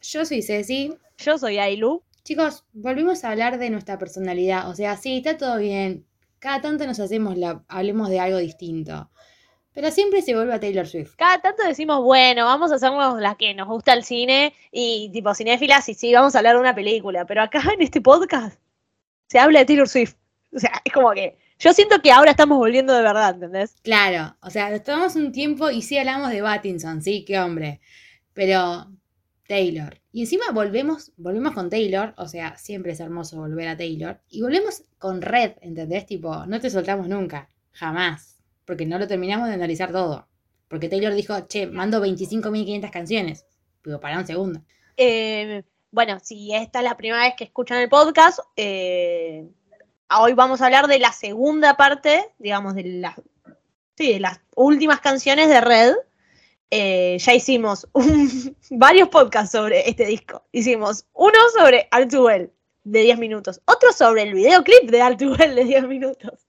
Yo soy Ceci. Yo soy Ailu. Chicos, volvimos a hablar de nuestra personalidad. O sea, sí, está todo bien. Cada tanto nos hacemos la, hablemos de algo distinto. Pero siempre se vuelve a Taylor Swift. Cada tanto decimos, bueno, vamos a hacernos la que nos gusta el cine y tipo cinéfilas y sí, vamos a hablar de una película. Pero acá en este podcast se habla de Taylor Swift. O sea, es como que yo siento que ahora estamos volviendo de verdad, ¿entendés? Claro, o sea, nos tomamos un tiempo y sí hablamos de Pattinson, sí, qué hombre. Pero Taylor. Y encima volvemos, volvemos con Taylor, o sea, siempre es hermoso volver a Taylor. Y volvemos con Red, ¿entendés? Tipo, no te soltamos nunca, jamás. Porque no lo terminamos de analizar todo. Porque Taylor dijo, che, mando 25.500 canciones. Pero para un segundo. Eh, bueno, si esta es la primera vez que escuchan el podcast, eh, hoy vamos a hablar de la segunda parte, digamos, de, la, sí, de las últimas canciones de Red. Eh, ya hicimos varios podcasts sobre este disco. Hicimos uno sobre All Too Well de 10 minutos, otro sobre el videoclip de Well de 10 minutos,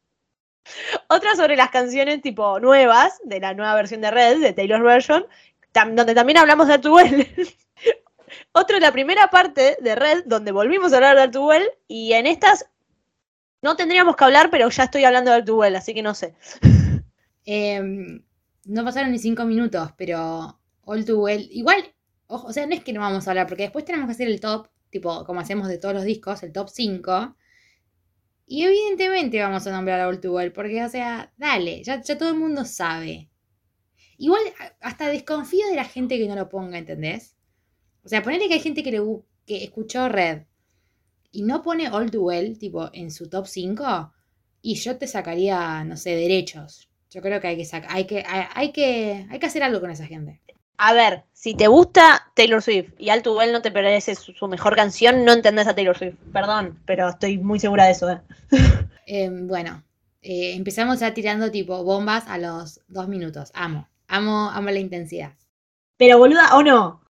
otro sobre las canciones tipo nuevas de la nueva versión de Red, de Taylor Version, donde también hablamos de Too Well. otro la primera parte de Red, donde volvimos a hablar de All Too Well, y en estas no tendríamos que hablar, pero ya estoy hablando de All Too Well, así que no sé. Em, no pasaron ni cinco minutos, pero All Too Well. Igual, o sea, no es que no vamos a hablar, porque después tenemos que hacer el top, tipo, como hacemos de todos los discos, el top 5. Y evidentemente vamos a nombrar a All Too Well, porque, o sea, dale, ya, ya todo el mundo sabe. Igual, hasta desconfío de la gente que no lo ponga, ¿entendés? O sea, ponele que hay gente que, le, que escuchó Red y no pone All Too Well, tipo, en su top 5, y yo te sacaría, no sé, derechos. Yo creo que hay que sacar, hay que, hay, hay que, hay que hacer algo con esa gente. A ver, si te gusta Taylor Swift y All Too Well no te parece su, su mejor canción, no entendés a Taylor Swift. Perdón, pero estoy muy segura de eso. ¿eh? Eh, bueno, eh, empezamos ya tirando tipo bombas a los dos minutos. Amo, amo, amo la intensidad. Pero boluda, ¿o no?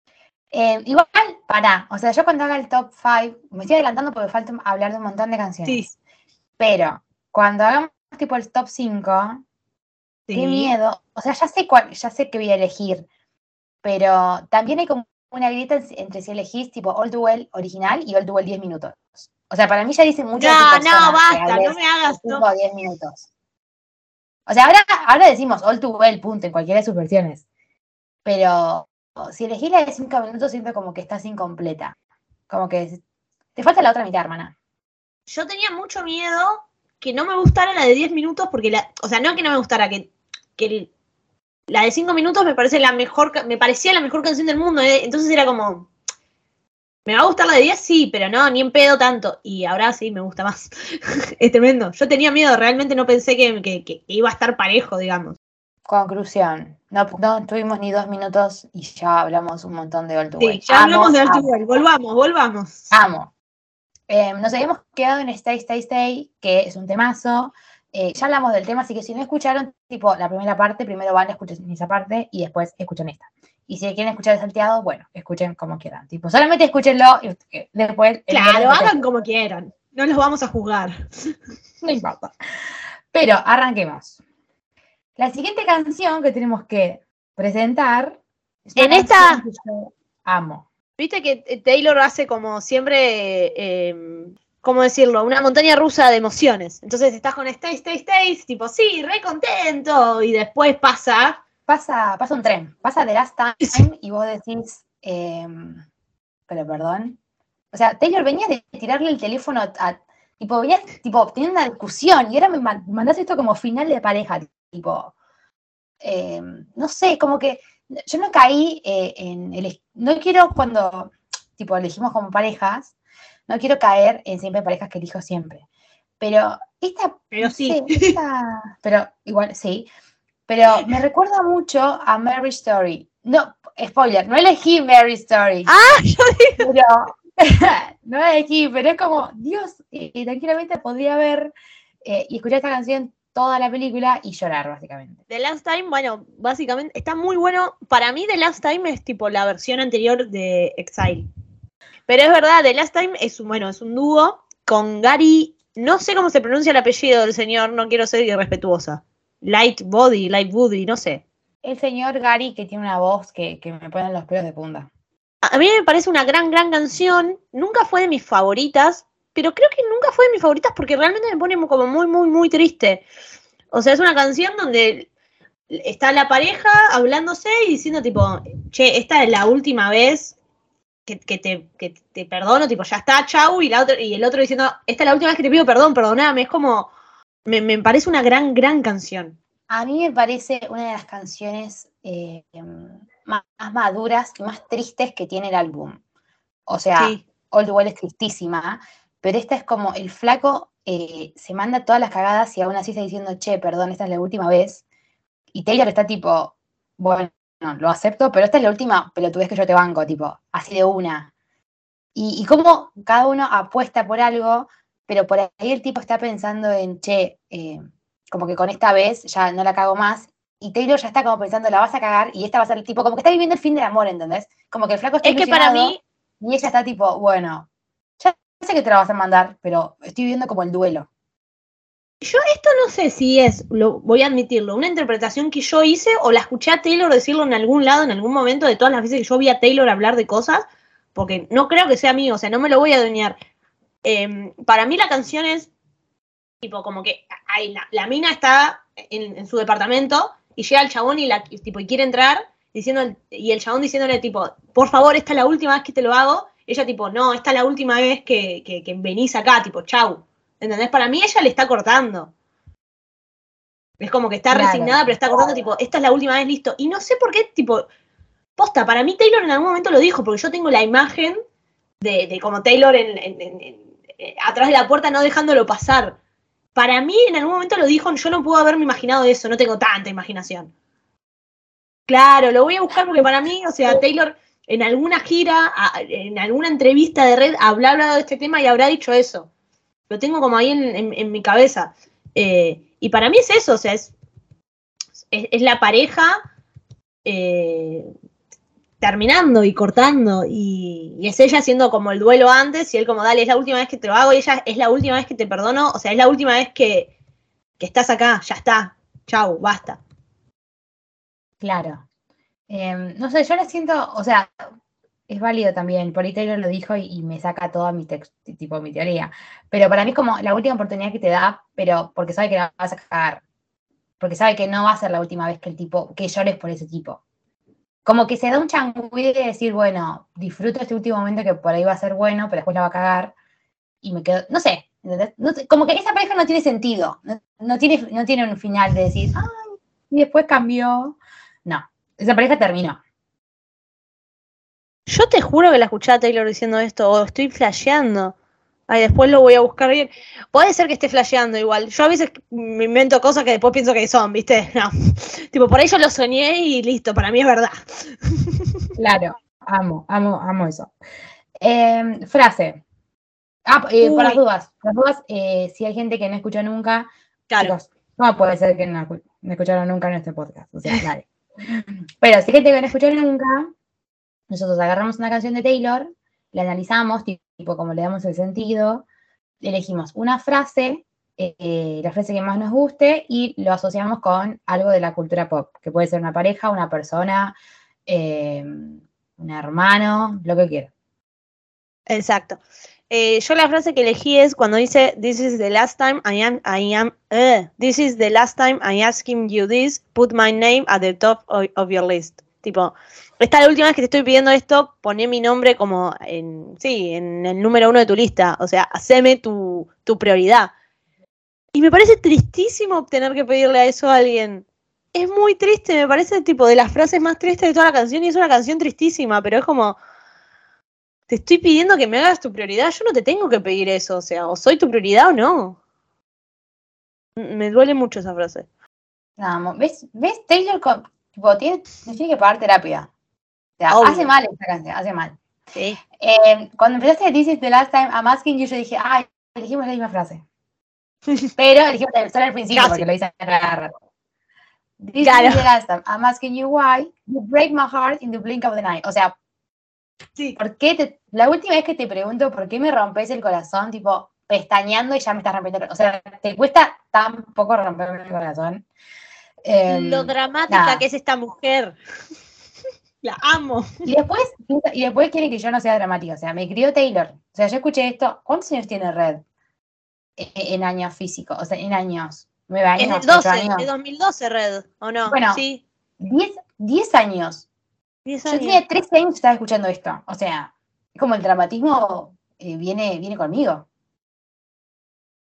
Eh, igual, pará. O sea, yo cuando haga el top 5, me estoy adelantando porque falta hablar de un montón de canciones. Sí. Pero cuando hagamos tipo el top 5, Sí. qué miedo. O sea, ya sé cuál, ya sé qué voy a elegir. Pero también hay como una grieta en- entre si elegís tipo All Too Well original y Too Well 10 minutos. O sea, para mí ya dice mucho No, no, basta, no me hagas. de no. 5 o 10 minutos. O sea, ahora, ahora decimos All Too Well, punto, en cualquiera de sus versiones. Pero si elegís la de 5 minutos, siento como que estás incompleta. Como que te falta la otra mitad, hermana. Yo tenía mucho miedo que no me gustara la de 10 minutos, porque la, o sea, no que no me gustara, que, que la de 5 minutos me parece la mejor, me parecía la mejor canción del mundo, ¿eh? entonces era como, ¿me va a gustar la de 10? Sí, pero no, ni en pedo tanto, y ahora sí me gusta más. es tremendo. Yo tenía miedo, realmente no pensé que, que- que iba a estar parejo, digamos. Conclusión. No, no tuvimos ni dos minutos y ya hablamos un montón de Too Sí, ya Amo, hablamos de Well, volvamos, volvamos. Amo. Eh, nos habíamos quedado en Stay, Stay, Stay, que es un temazo. Eh, ya hablamos del tema, así que si no escucharon, tipo, la primera parte, primero van, escuchen esa parte y después escuchen esta. Y si quieren escuchar el salteado, bueno, escuchen como quieran. Tipo, solamente escúchenlo y eh, después. Claro, hagan como quieran, no los vamos a juzgar. No importa. Pero arranquemos. La siguiente canción que tenemos que presentar. es En esta- canción que yo amo. Viste que eh, Taylor hace como siempre eh, ¿cómo decirlo? Una montaña rusa de emociones. Entonces estás con Stay, Stay, Stay, tipo, sí, re contento. Y después pasa. Pasa, pasa un tren, pasa The Last Time y vos decís, em, pero perdón. O sea, Taylor venía de tirarle el teléfono a, tipo, venía, tipo, teniendo una discusión y ahora me man- mandás esto como final de pareja, tipo, em, no sé, como que yo no caí eh, en el, no quiero cuando, tipo, elegimos como parejas, no quiero caer en siempre parejas que elijo siempre. Pero esta, Pero sí. esta- pero igual sí. Pero me recuerda mucho a Mary Story. No, spoiler, no elegí Mary Story. Ah, yo digo. Pero, no elegí, pero es como, Dios, eh, eh, tranquilamente podría ver eh, y escuchar esta canción toda la película y llorar, básicamente. The Last Time, bueno, básicamente está muy bueno. Para mí, The Last Time es tipo la versión anterior de Exile. Pero es verdad, The Last Time es un, bueno, es un dúo con Gary. No sé cómo se pronuncia el apellido del señor, no quiero ser irrespetuosa. Light Body, Light Body, no sé. El señor Gary que tiene una voz que, que me pone los pelos de punta. A mí me parece una gran, gran canción. Nunca fue de mis favoritas, pero creo que nunca fue de mis favoritas porque realmente me pone como muy, muy, muy triste. O sea, es una canción donde está la pareja hablándose y diciendo tipo, che, esta es la última vez que, que te, que te perdono, tipo, ya está, chau, y, la otra, y el otro diciendo, esta es la última vez que te pido perdón, perdoname. Es como, me, me parece una gran, gran canción. A mí me parece una de las canciones eh, más, más maduras y más tristes que tiene el álbum. O sea, Sí. Old Well es tristísima, pero esta es como el flaco eh, se manda todas las cagadas y aún así está diciendo, che, perdón, esta es la última vez. Y Taylor está tipo, bueno, lo acepto, pero esta es la última pelotudez que yo te banco, tipo, así de una. Y, y cómo cada uno apuesta por algo, pero por ahí el tipo está pensando en, che, eh, como que con esta vez ya no la cago más. Y Taylor ya está como pensando, la vas a cagar, y esta va a ser el tipo, como que está viviendo el fin del amor, ¿entendés? Como que el flaco está Es que para mí, y ella está tipo, bueno, ya sé que te la vas a mandar, pero estoy viviendo como el duelo. Yo esto no sé si es, lo, voy a admitirlo, una interpretación que yo hice o la escuché a Taylor decirlo en algún lado, en algún momento de todas las veces que yo vi a Taylor hablar de cosas, porque no creo que sea mío, o sea, no me lo voy a adueñar. Eh, para mí la canción es tipo como que hay la, la mina está en, en su departamento y llega el chabón y, la, tipo, y quiere entrar diciendo, y el chabón diciéndole tipo, por favor, esta es la última vez que te lo hago. Ella tipo, no, esta es la última vez que, que, que venís acá, tipo, chau. ¿Entendés? Para mí ella le está cortando. Es como que está Claro. resignada, pero está cortando, tipo, esta es la última vez, listo. Y no sé por qué, tipo, posta, para mí Taylor en algún momento lo dijo, porque yo tengo la imagen de, de como Taylor en, en- en- en- eh, atrás de la puerta no dejándolo pasar. Para mí en algún momento lo dijo, yo no puedo haberme imaginado eso, no tengo tanta imaginación. Claro, lo voy a buscar porque para mí, o sea, Taylor en alguna gira, en alguna entrevista de red, habrá hablado de este tema y habrá dicho eso. Lo tengo como ahí en, en- mi cabeza. Eh, y para mí es eso, o sea, es, es, es la pareja eh, terminando y cortando, y, y es ella haciendo como el duelo antes, y él como, dale, es la última vez que te lo hago, y ella es la última vez que te perdono, o sea, es la última vez que, que estás acá, ya está, chau, basta. Claro. Em, no sé, yo la siento, o sea, es válido también, por ahí Taylor lo dijo y, me saca toda mi tipo mi teoría. Pero para mí es como la última oportunidad que te da, pero porque sabe que la vas a cagar. Porque sabe que no va a ser la última vez que el tipo, que llores por ese tipo. Como que se da un changüí de decir, bueno, disfruto este último momento que por ahí va a ser bueno, pero después la va a cagar. Y me quedo, no sé. No como que esa pareja no tiene sentido. No tiene, no tiene un final de decir, ay, y después cambió. No, esa pareja terminó. Yo te juro que la escuché a Taylor diciendo esto, o estoy flasheando. Ay, después lo voy a buscar bien. Puede ser que esté flasheando igual. Yo a veces me invento cosas que después pienso que son, ¿viste? No. Tipo, por ahí yo lo soñé y listo, para mí es verdad. Claro, amo, amo, amo eso. Em, frase. Ah, eh, por las dudas. Por las dudas, eh, si hay gente que no escuchó nunca, Claro. chicos, no puede ser que no, no escucharon nunca en este podcast. O sea, nadie. Pero si hay gente que no escuchó nunca, nosotros agarramos una canción de Taylor, la analizamos, ti- tipo como le damos el sentido, elegimos una frase, eh, la frase que más nos guste, y lo asociamos con algo de la cultura pop, que puede ser una pareja, una persona, eh, un hermano, lo que quiera. Exacto. Eh, yo la frase que elegí es cuando dice This is the last time I am I am eh, This is the last time I asking you this, put my name at the top of your list. Tipo, esta es la última vez que te estoy pidiendo esto, poné mi nombre como en, sí, en el número uno de tu lista. O sea, haceme tu, tu prioridad. Y me parece tristísimo tener que pedirle a eso a alguien. Es muy triste, me parece tipo de las frases más tristes de toda la canción y es una canción tristísima, pero es como, te estoy pidiendo que me hagas tu prioridad, yo no te tengo que pedir eso, o sea, o soy tu prioridad o no. Me duele mucho esa frase. No, ¿ves? ¿Ves? Taylor tipo, tiene, tiene que pagar terapia. O sea, Obvio. hace mal esta canción, hace mal. Sí. Eh, cuando empezaste This is the last time I'm asking you, yo dije, ay, elegimos la misma frase. Pero elegimos solo al principio Casi. porque lo hice rato. This Claro. is the last time I'm asking you why you break my heart in the blink of the night. O sea, Sí. ¿por qué te, la última vez que te pregunto por qué me rompes el corazón, tipo, pestañeando y ya me estás rompiendo el O sea, te cuesta tan poco romperme el corazón. Em, Lo dramática nada. que es esta mujer. La amo. Y después, y después quieren que yo no sea dramática. O sea, me crió Taylor. O sea, yo escuché esto. ¿Cuántos años tiene Red? E- En años físicos, o sea, en años. Nueve años, de ocho 12, años. de 2012 Red, ¿o no? Bueno, sí. Diez, diez años. 10 Yo tenía 13 años y estaba escuchando esto. O sea, es como el dramatismo eh, viene, viene conmigo.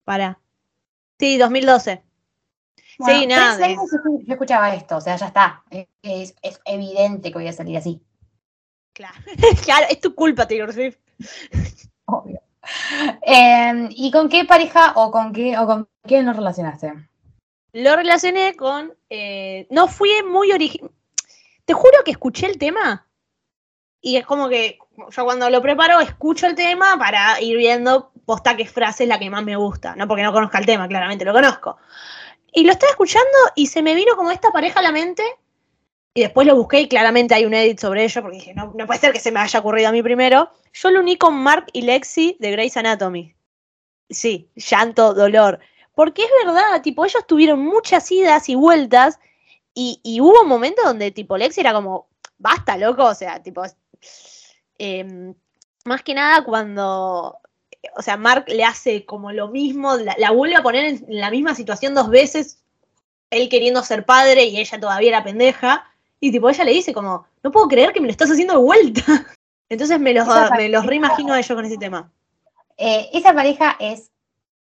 Para. Sí, 2012. Bueno, sí, nada. 13 años yo- escuchaba esto. O sea, ya está. Es, es- es evidente que voy a salir así. Claro. claro, es tu culpa, Taylor Swift. Obvio. Eh, ¿Y con qué pareja o con qué o con quién nos relacionaste? Lo relacioné con. eh, no fui muy original. Te juro que escuché el tema. Y es como que yo cuando lo preparo escucho el tema para ir viendo posta qué frase es la que más me gusta. No porque no conozca el tema, claramente lo conozco. Y lo estaba escuchando y se me vino como esta pareja a la mente. Y después lo busqué y claramente hay un edit sobre ello porque dije, no, no puede ser que se me haya ocurrido a mí primero. Yo lo uní con Mark y Lexi de Grey's Anatomy. Sí, llanto, dolor. Porque es verdad, tipo, ellos tuvieron muchas idas y vueltas y, hubo momentos donde, tipo, Lexi era como, basta, loco, o sea, tipo, em, más que nada cuando, o sea, Mark le hace como lo mismo, la, la vuelve a poner en la misma situación dos veces, él queriendo ser padre y ella todavía era pendeja, y tipo, ella le dice como, no puedo creer que me lo estás haciendo de vuelta. Entonces me los, Esa me los reimagino a ellos con ese tema. Eh, esa pareja es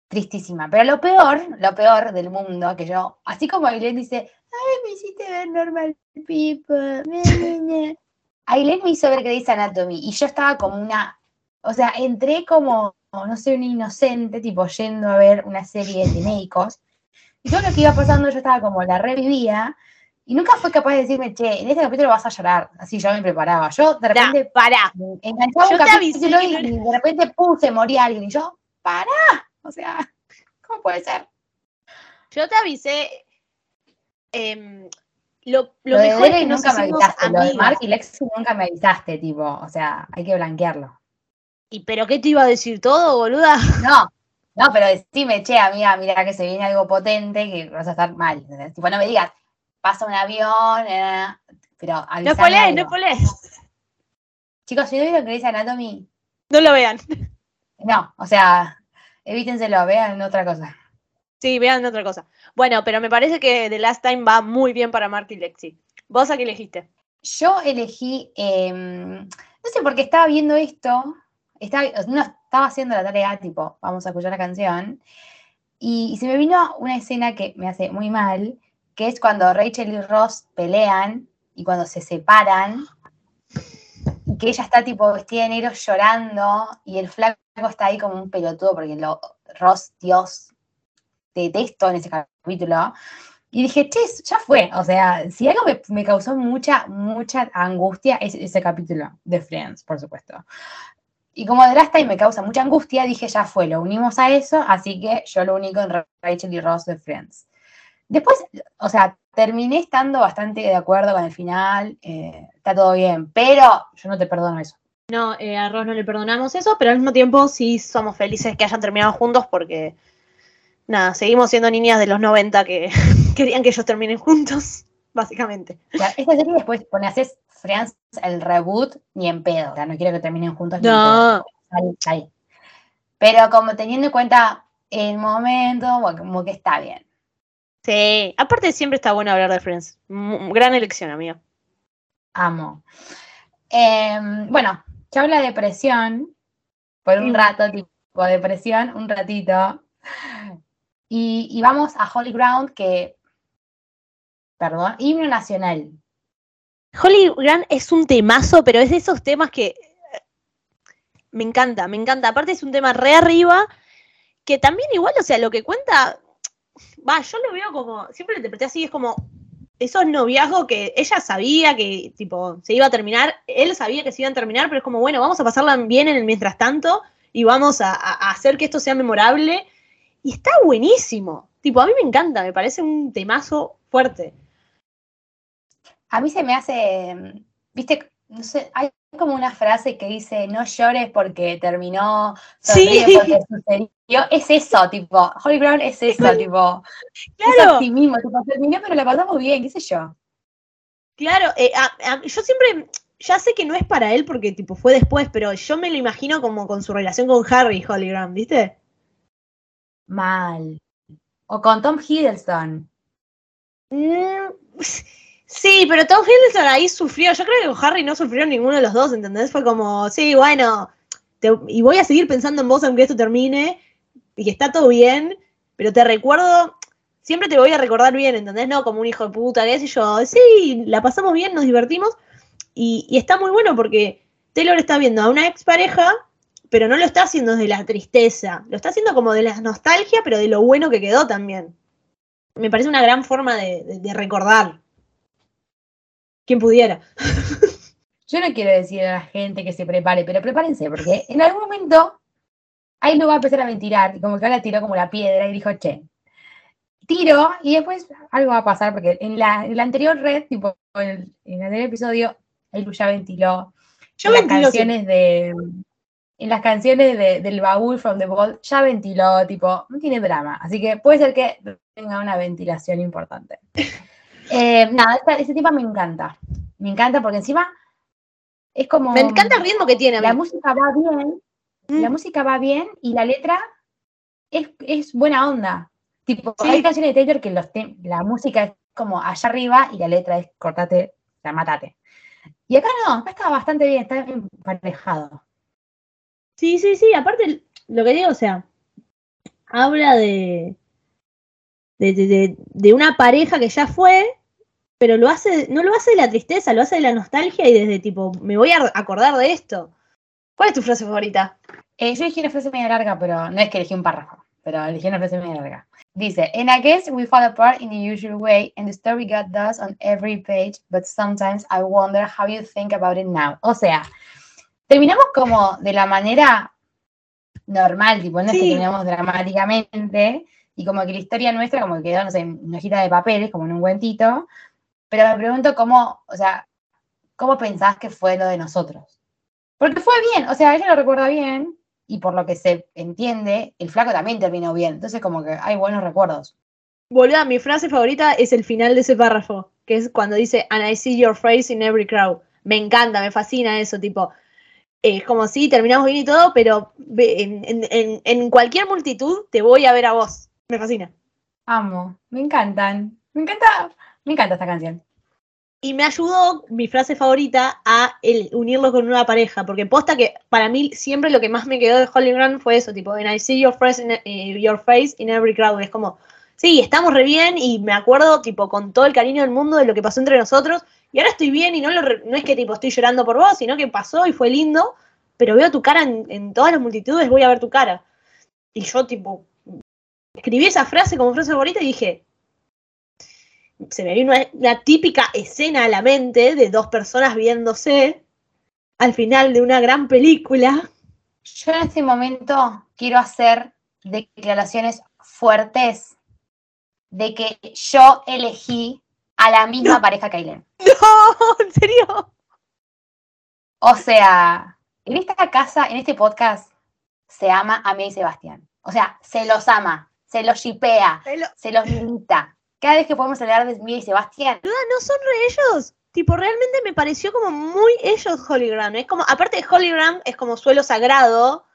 tristísima, pero lo peor, lo peor del mundo, que yo, así como Ailén dice, ay, me hiciste ver normal people, ñe, ñe, ñe". Ailén me hizo ver Grey's Anatomy y yo estaba como una, o sea, entré como, no sé, una inocente, tipo yendo a ver una serie de médicos, y todo lo que iba pasando yo estaba como, la revivía, y nunca fue capaz de decirme, che, en este capítulo vas a llorar, así yo me preparaba, yo de repente pará. enganchaba Yo un capítulo y, no de repente puse, moría alguien, y yo, ¡pará! O sea, ¿cómo puede ser? Yo te avisé. em, lo lo Lo, de mejor es que nunca me avisaste, lo de amigas. Mark y Lexi nunca me avisaste, tipo, o sea, hay que blanquearlo. ¿Y pero qué te iba a decir todo, boluda? No, no, pero decime, che, amiga, mira que se viene algo potente, que vas a estar mal. Tipo, no me digas, pasa un avión, eh, pero No algo. no spoilees. Chicos, si no vieron Grey's Anatomy, No lo vean. no, o sea, evítenselo, vean otra cosa. Sí, vean otra cosa. Bueno, pero me parece que The Last Time va muy bien para Mark y Lexi. ¿Vos a qué elegiste? Yo elegí, em, no sé por qué estaba viendo esto, estaba, no, estaba haciendo la tarea, tipo, vamos a escuchar la canción, y, se me vino una escena que me hace muy mal, que es cuando Rachel y Ross pelean y cuando se separan, y que ella está tipo vestida de negro llorando, y el flaco está ahí como un pelotudo, porque lo, Ross, Dios, te detesto en ese capítulo. Y dije, che, ya fue. O sea, si algo me, me causó mucha, mucha angustia es ese capítulo de Friends, por supuesto. Y como Last Time me causa mucha angustia, dije, ya fue, lo unimos a eso, así que yo lo único en Rachel y Ross de Friends. Después, o sea, terminé estando bastante de acuerdo con el final, eh, está todo bien, pero yo no te perdono eso. No, eh, a Ross no le perdonamos eso, pero al mismo tiempo sí somos felices que hayan terminado juntos porque, nada, seguimos siendo niñas de los 90 que querían que ellos terminen juntos, básicamente. O sea, esta serie después pone, haces Friends el reboot ni en pedo, o sea, no quiero que terminen juntos ni en pedo. No, Ahí, ahí. Pero como teniendo en cuenta el momento, bueno, como que está bien. Sí, aparte siempre está bueno hablar de Friends. M- gran elección, amigo. Amo. Em, bueno, ya habla de depresión por un rato, tipo depresión, un ratito. Y, y vamos a Holy Ground, que, perdón, himno nacional. Holly Grant es un temazo, pero es de esos temas que eh, me encanta, me encanta. Aparte es un tema re arriba, que también igual, o sea, lo que cuenta, va, yo lo veo como, siempre lo interpreté así, es como esos noviazgos que ella sabía que, tipo, se iba a terminar, él sabía que se iban a terminar, pero es como, bueno, vamos a pasarla bien en el mientras tanto y vamos a- a hacer que esto sea memorable. Y está buenísimo. Tipo, a mí me encanta, me parece un temazo fuerte. A mí se me hace, viste, no sé, hay como una frase que dice, no llores porque terminó, sonríe Sí. porque sucedió. Es eso, tipo, Holy Ground es eso, tipo, es Claro. optimismo, tipo, terminó pero la pasamos bien, qué sé yo. Claro, eh, a- a- yo siempre, ya sé que no es para él porque tipo fue después, pero yo me lo imagino como con su relación con Harry Holly Grant, ¿viste? Mal. O con Tom Hiddleston. Mm, sí, pero Tom Hiddleston ahí sufrió. Yo creo que Harry no sufrió ninguno de los dos, ¿entendés? Fue como, sí, bueno, te- y voy a seguir pensando en vos aunque esto termine y que está todo bien, pero te recuerdo, siempre te voy a recordar bien, ¿entendés? No como un hijo de puta, qué sé yo. Sí, la pasamos bien, nos divertimos y, está muy bueno porque Taylor está viendo a una expareja, pero no lo está haciendo desde la tristeza, lo está haciendo como de la nostalgia, pero de lo bueno que quedó también. Me parece una gran forma de recordar. Quien pudiera. Yo no quiero decir a la gente que se prepare, pero prepárense, porque en algún momento ahí lo va a empezar a ventilar, y como que ahora tiró como la piedra y dijo, che, tiro, y después algo va a pasar, porque en la, en la anterior red, tipo, en el, en el anterior episodio, Ailu ya ventiló. Yo en las ventilo canciones de. En las canciones de- del baúl from the vault ya ventiló, tipo, no tiene drama. Así que puede ser que tenga una ventilación importante. Eh, nada, esta- este tema me encanta. Me encanta porque encima es como. Me encanta el ritmo que tiene. La música va bien, la Mm. música va bien y la letra es, es buena onda. Tipo, Sí. hay canciones de Taylor que los la música es como allá arriba y la letra es cortate, sea, matate. Y acá no, acá está bastante bien, está emparejado. Sí, sí, sí. Aparte, lo que digo, o sea, habla de, de, de- de- de una pareja que ya fue, pero lo hace, no lo hace de la tristeza, lo hace de la nostalgia y desde tipo, me voy a acordar de esto. ¿Cuál es tu frase favorita? Eh, yo elegí una frase media larga, pero no es que elegí un párrafo, pero elegí una frase media larga. Dice, And I guess we fall apart in the usual way, and the story got dust on every page, but sometimes I wonder how you think about it now. O sea, terminamos como de la manera normal, tipo, no es que terminamos dramáticamente, y como que la historia nuestra como que quedó, no sé, en una hojita de papeles, como en un cuentito, pero me pregunto cómo, o sea, ¿cómo pensás que fue lo de nosotros? Porque fue bien, o sea, ella lo recuerda bien, y por lo que se entiende, el flaco también terminó bien. Entonces, como que hay buenos recuerdos. Boluda, mi frase favorita es el final de ese párrafo, que es cuando dice, and I see your face in every crowd. Me encanta, me fascina eso, tipo, eh, es como si terminamos bien y todo, pero en cualquier multitud te voy a ver a vos. Me fascina. Amo, me encantan. Me encanta, me encanta esta canción. Y me ayudó mi frase favorita a el unirlo con una pareja, porque posta que para mí siempre lo que más me quedó de Holly Grant fue eso, tipo, and I see your face in, eh, your face in every crowd. Es como, sí, estamos re bien y me acuerdo, tipo, con todo el cariño del mundo de lo que pasó entre nosotros, y ahora estoy bien y no, lo re- no es que, tipo, estoy llorando por vos, sino que pasó y fue lindo, pero veo tu cara en, en todas las multitudes, voy a ver tu cara. Y yo, tipo, escribí esa frase como frase favorita y dije, se me vino una, una típica escena a la mente de dos personas viéndose al final de una gran película. Yo en este momento quiero hacer declaraciones fuertes de que yo elegí a la misma pareja que Aileen. No, en serio. O sea, en esta casa, en este podcast, se ama a mí y Sebastián. O sea, se los ama, se los shipea, se los milita. Cada vez que podemos hablar de Mía y Sebastián, no son re ellos. Tipo, realmente me pareció como muy ellos Holy Grant. Es como, aparte de Holy Grant, es como suelo sagrado.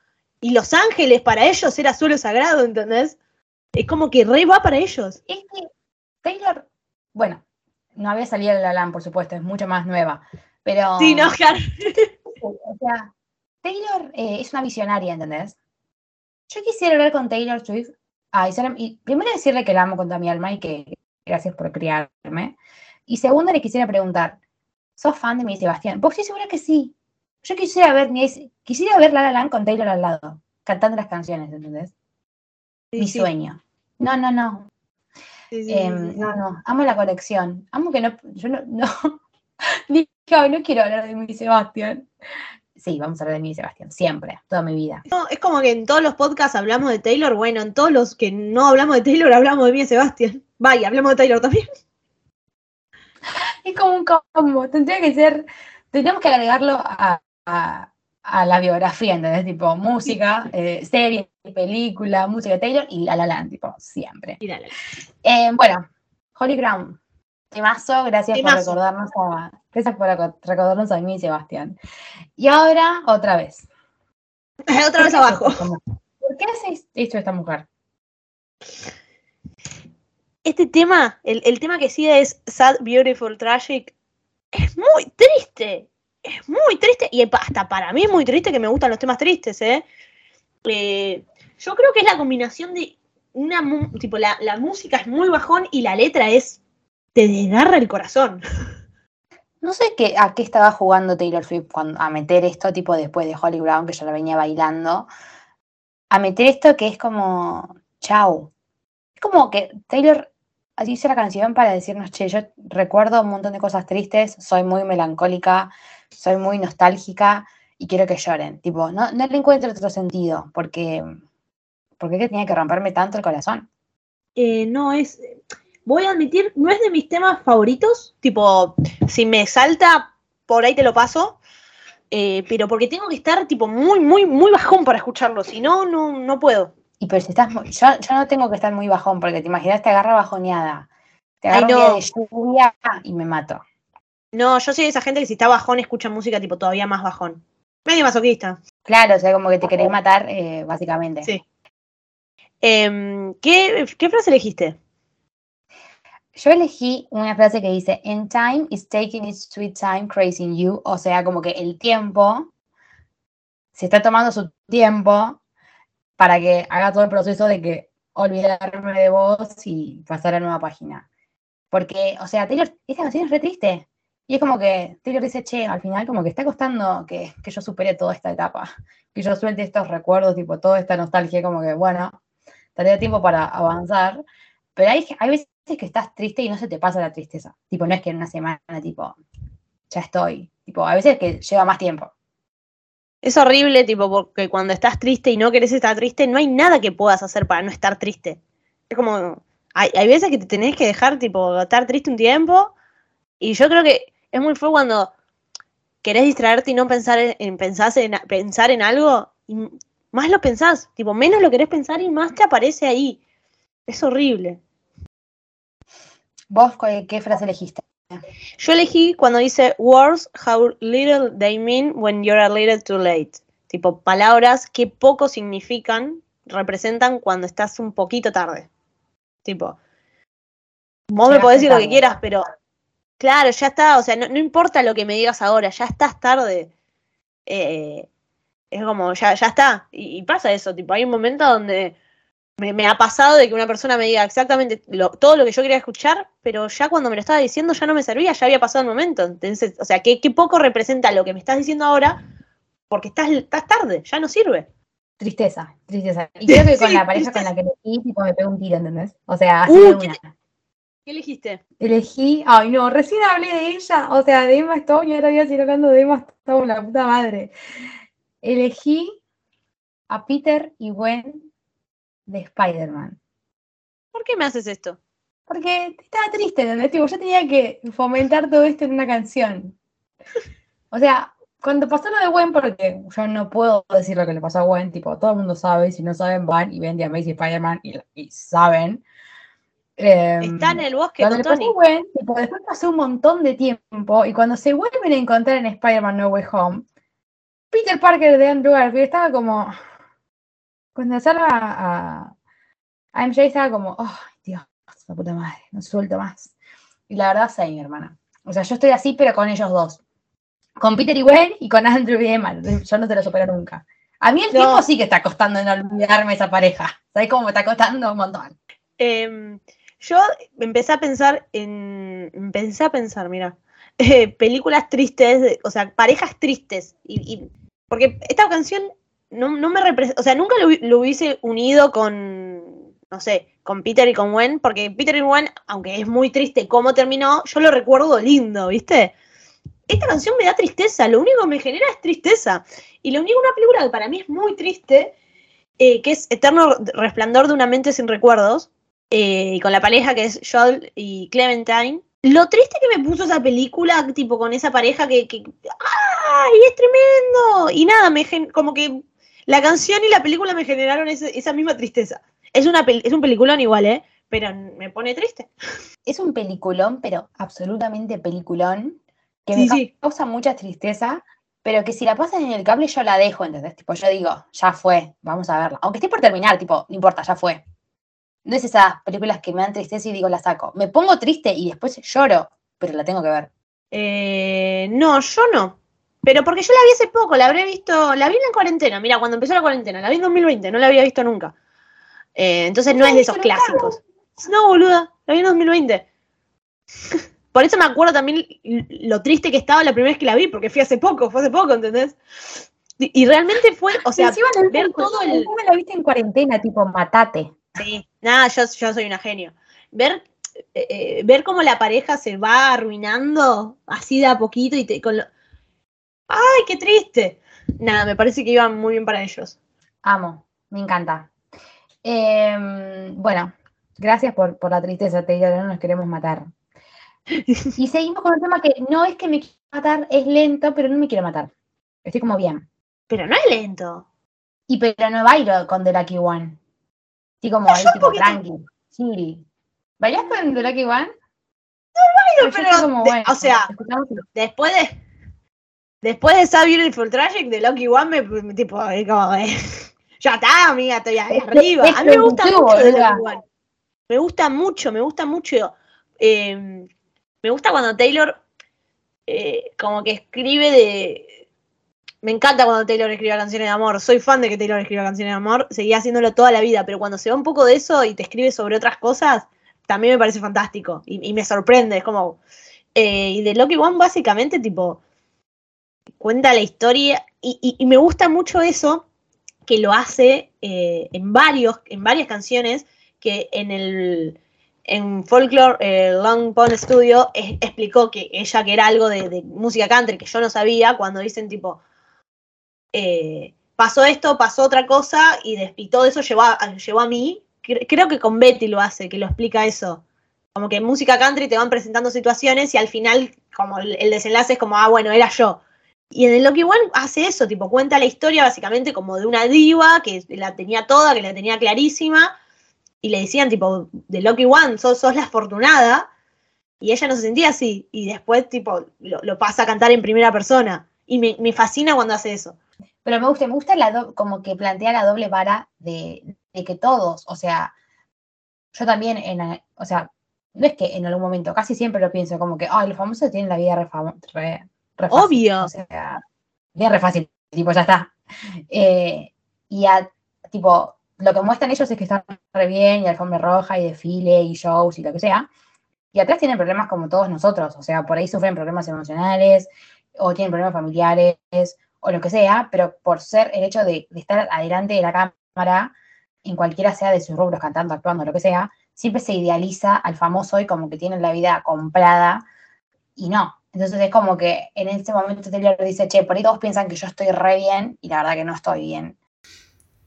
Y Los Ángeles para ellos era suelo sagrado, ¿entendés? Es como que re va para ellos. Es que Taylor, bueno, no había salido La La Land, por supuesto, es mucho más nueva. Pero. Sí, no, claro. O sea, Taylor eh, es una visionaria, ¿entendés? Yo quisiera hablar con Taylor Swift. Y, primero decirle que la amo con toda mi alma y que gracias por criarme. Y segundo, le quisiera preguntar: ¿sos fan de mi Sebastián? Porque estoy segura que sí. Yo quisiera ver, quisiera ver La La Land con Taylor al lado, cantando las canciones, ¿entendés? Sí, mi sí, sueño. No, no, no. sí, Em, no, no, amo la colección. Amo que no, yo no, no, dije, "Ay, no quiero hablar de mi Sebastián. Sí, vamos a hablar de mi Sebastián, siempre, toda mi vida. No, es como que en todos los podcasts hablamos de Taylor, bueno, en todos los que no hablamos de Taylor hablamos de mí y Sebastián. Vaya, hablamos de Taylor también. Es como un combo, tendría que ser, tendríamos que agregarlo a, a- a la biografía, ¿entendés? Tipo, música, eh, serie, película, música de Taylor y La La Land, tipo, siempre. Mírala. Eh, bueno, Holy Ground. Temazo, gracias Temazo. por recordarnos a, gracias por reco- recordarnos a mí y Sebastián. Y ahora, otra vez. Otra vez abajo. ¿Por qué haces esto esta mujer? Este tema, el, el tema que sigue es Sad, Beautiful, Tragic. Es muy triste. Es muy triste. Y hasta para mí es muy triste que me gustan los temas tristes, ¿eh? Eh, yo creo que es la combinación de una. Tipo, la, la música es muy bajón y la letra es. Te desgarra el corazón. No sé qué, a qué estaba jugando Taylor Swift cuando, a meter esto, tipo después de Holly Brown, que yo la venía bailando. A meter esto que es como. Chau. Es como que Taylor hizo la canción para decirnos, che, yo recuerdo un montón de cosas tristes, soy muy melancólica, soy muy nostálgica y quiero que lloren. Tipo, no, no le encuentro otro sentido, porque. ¿Por qué que tenía que romperme tanto el corazón? Eh, no es. Voy a admitir, no es de mis temas favoritos. Tipo, si me salta, por ahí te lo paso. eh, pero porque tengo que estar, tipo, muy, muy, muy bajón para escucharlo. Si no, no, no puedo. Y pero si estás, yo, yo no tengo que estar muy bajón, porque te imaginas, te agarra bajoneada. Te Ay, agarra un día de lluvia y me mato. No, yo soy de esa gente que si está bajón escucha música, tipo, todavía más bajón. Medio masoquista. Claro, o sea, como que te querés matar, eh, básicamente. Sí. Em, ¿qué, ¿Qué frase elegiste? Yo elegí una frase que dice, In time is taking its sweet time crazing you. O sea, como que el tiempo se está tomando su tiempo para que haga todo el proceso de que olvidarme de vos y pasar a nueva página. Porque, o sea, Taylor, esta canción es re triste. Y es como que Taylor dice, che, al final como que está costando que, que yo supere toda esta etapa, que yo suelte estos recuerdos, tipo, toda esta nostalgia, como que, bueno, tendría tiempo para avanzar. Pero hay, hay veces que estás triste y no se te pasa la tristeza. Tipo, no es que en una semana, tipo, ya estoy. Tipo, a veces que lleva más tiempo. Es horrible, tipo, porque cuando estás triste y no querés estar triste, no hay nada que puedas hacer para no estar triste. Es como, hay, hay veces que te tenés que dejar, tipo, estar triste un tiempo. Y yo creo que es muy feo cuando querés distraerte y no pensar en, en- en, pensar en algo, y más lo pensás, tipo, menos lo querés pensar y más te aparece ahí. Es horrible. ¿Vos qué frase elegiste? Yo elegí cuando dice words how little they mean when you're a little too late. Tipo, palabras que poco significan, representan cuando estás un poquito tarde. Tipo, vos me podés decir lo que quieras, pero claro, ya está. O sea, no, no importa lo que me digas ahora, ya estás tarde. Eh, es como, ya, ya está. Y, y pasa eso, tipo, hay un momento donde me, me ha pasado de que una persona me diga exactamente lo- todo lo que yo quería escuchar, pero ya cuando me lo estaba diciendo ya no me servía, ya había pasado el momento. Entonces, o sea, que, que poco representa lo que me estás diciendo ahora, porque estás, estás tarde, ya no sirve. Tristeza, tristeza. Y creo que con Sí, la pareja tristeza. con la que elegí, tipo, me pegó un tiro, ¿entendés? O sea, así de ¿qué una. ¿Qué elegiste? Elegí, ay no, recién hablé de ella, o sea, de Emma Stone y ahora voy a seguir hablando de Emma Stone, la puta madre. Elegí a Peter y Gwen de Spider-Man. ¿Por qué me haces esto? Porque estaba triste, ¿entendés? Tipo, yo tenía que fomentar todo esto en una canción. O sea, cuando pasó lo de Gwen, porque yo no puedo decir lo que le pasó a Gwen, tipo, todo el mundo sabe, si no saben, van y ven The Amazing Spider-Man y, y saben. Em, Está en el bosque cuando con le pasó Tony. Gwen, tipo, después pasó un montón de tiempo y cuando se vuelven a encontrar en Spider-Man No Way Home, Peter Parker de Andrew Garfield estaba como, cuando salva a, a MJ estaba como, oh, Dios, la puta madre, no suelto más. Y la verdad, sí, mi hermana. O sea, yo estoy así, pero con ellos dos. Con Peter y Gwen y con Andrew y Emma. Yo no te lo supero nunca. A mí el No. tiempo sí que está costando en olvidarme esa pareja. ¿Sabes cómo me está costando un montón? Em, yo empecé a pensar en. Empecé a pensar, mira. eh, películas tristes, o sea, parejas tristes. Y, y- porque esta canción no, no me representa. O sea, nunca lo, hubi- lo hubiese unido con. No sé, con Peter y con Gwen. Porque Peter y Gwen, aunque es muy triste cómo terminó, yo lo recuerdo lindo, ¿viste? Esta canción me da tristeza, lo único que me genera es tristeza. Y lo único, una película que para mí es muy triste, eh, que es Eterno Resplandor de una mente sin recuerdos, eh, y con la pareja que es Joel y Clementine. Lo triste que me puso esa película, tipo con esa pareja que, ¡ay! Es tremendo. Y nada, me como que la canción y la película me generaron ese- esa misma tristeza. Es, una es un peliculón igual, ¿eh? Pero me pone triste. Es un peliculón, pero absolutamente peliculón, que Sí, me sí. causa mucha tristeza, pero que si la pasan en el cable yo la dejo, ¿entendés? Tipo, yo digo, ya fue, vamos a verla. Aunque esté por terminar, tipo, no importa, ya fue. No es esas películas que me dan tristeza y digo, la saco. Me pongo triste y después lloro, pero la tengo que ver. Eh, no, yo no. Pero porque yo la vi hace poco, la habré visto, la vi en la cuarentena, mira, cuando empezó la cuarentena, la vi en 2020, no la había visto nunca. Eh, entonces no ¿No es de esos clásicos. No, boluda, la vi en 2020. Por eso me acuerdo también lo triste que estaba la primera vez que la vi, porque fui hace poco, fue hace poco, ¿entendés? Y, y realmente fue, o sea, ver todo el... encima la viste en cuarentena, tipo, matate. Sí, nada, yo, yo soy una genio. Ver, eh, eh, ver cómo la pareja se va arruinando así de a poquito y te, con lo... ¡Ay, qué triste! Nada, me parece que iba muy bien para ellos. Amo, me encanta. Em, bueno, gracias por, por la tristeza, Taylor, no nos queremos matar. Y seguimos con el tema que no es que me quiera matar, es lento, pero no me quiero matar. Estoy como bien. Pero no es lento. Y pero no bailo con The Lucky One. Estoy como ahí, tipo, tranqui, chill. ¿Bailás con The Lucky One? Pero, estoy como, de- bueno, o sea, escuchamos después de... Después de esa Beautiful Tragic de Lucky One, me, me- tipo, es como, eh, ya está, amiga, estoy ahí arriba. A mí me gusta mucho de. Lucky One. Me gusta mucho, me gusta mucho. Eh, me gusta cuando Taylor eh, como que escribe de... Me encanta cuando Taylor escribe canciones de amor. Soy fan de que Taylor escriba canciones de amor. Seguía haciéndolo toda la vida, pero cuando se va un poco de eso y te escribe sobre otras cosas, también me parece fantástico. Y, y me sorprende. Es como... eh, y de Lucky One básicamente tipo... Cuenta la historia y, me gusta mucho eso que lo hace eh, en, varios, en varias canciones que en el en Folklore eh, Long Pond Studio explicó que ella que era algo de, de música country que yo no sabía cuando dicen tipo eh, pasó esto, pasó otra cosa y, des- y todo eso llevó a, llevó a mí. Cre- Creo que con Betty lo hace, que lo explica eso. Como que en música country te van presentando situaciones y al final como el desenlace es como, ah, bueno, era yo. Y en el Lucky One hace eso, tipo, cuenta la historia básicamente como de una diva que la tenía toda, que la tenía clarísima, y le decían, tipo, de Lucky One, sos, sos la afortunada, y ella no se sentía así, y después, tipo, lo, lo pasa a cantar en primera persona, y me, me fascina cuando hace eso. Pero me gusta, me gusta la do- como que plantea la doble vara de, de que todos, o sea, yo también, o sea, no es que en algún momento, casi siempre lo pienso, como que, ay, los famosos tienen la vida re- re fácil", Obvio. O sea, bien re fácil, tipo, ya está. Eh, y a, tipo, lo que muestran ellos es que están re bien, y alfombra roja, y desfile, y shows, y lo que sea. Y atrás tienen problemas como todos nosotros, o sea, por ahí sufren problemas emocionales, o tienen problemas familiares, o lo que sea, pero por ser el hecho de, de estar adelante de la cámara, en cualquiera sea de sus rubros, cantando, actuando, lo que sea, siempre se idealiza al famoso y como que tienen la vida comprada, y no. Entonces es como que en ese momento Taylor dice, che, por ahí todos piensan que yo estoy re bien, y la verdad que no estoy bien.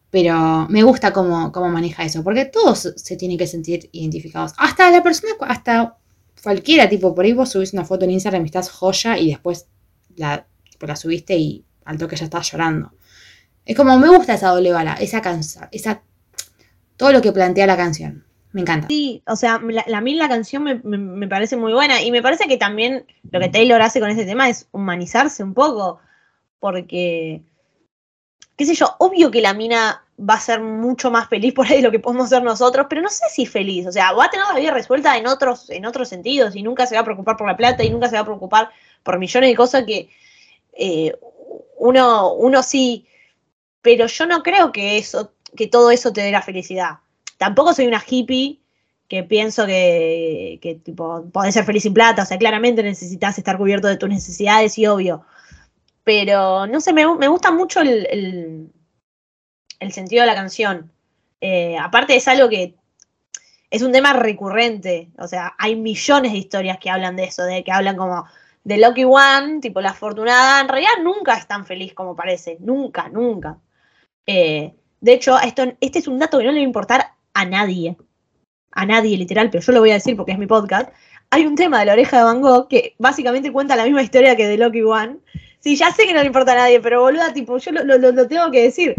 Pero me gusta cómo, cómo maneja eso, porque todos se tienen que sentir identificados. Hasta la persona, hasta cualquiera, tipo, por ahí vos subís una foto en Instagram y estás joya y después la, la subiste y al toque ya estás llorando. Es como, me gusta esa doble bala, esa cansa, esa, todo lo que plantea la canción. Me encanta. Sí, o sea, la, la- la canción me, me- parece muy buena y me parece que también lo que Taylor hace con ese tema es humanizarse un poco, porque, qué sé yo, obvio que la mina va a ser mucho más feliz por ahí de lo que podemos ser nosotros, pero no sé si feliz, o sea, va a tener la vida resuelta en otros, en otros sentidos y nunca se va a preocupar por la plata y nunca se va a preocupar por millones de cosas que eh, uno, uno sí, pero yo no creo que eso, que todo eso te dé la felicidad. Tampoco soy una hippie que pienso que, tipo, podés ser feliz sin plata, o sea, claramente necesitas estar cubierto de tus necesidades y obvio. Pero no sé, me, gusta mucho el, el, el sentido de la canción. Eh, aparte es algo que es un tema recurrente, o sea, hay millones de historias que hablan de eso, de que hablan como de Lucky One, tipo la afortunada, en realidad nunca es tan feliz como parece, nunca, nunca. Eh, de hecho, esto, este es un dato que no le va a importar a nadie, a nadie literal, pero yo lo voy a decir porque es mi podcast. Hay un tema de la oreja de Van Gogh que básicamente cuenta la misma historia que de Lucky One. Sí, ya sé que no le importa a nadie, pero boluda, tipo, yo lo, lo, lo tengo que decir.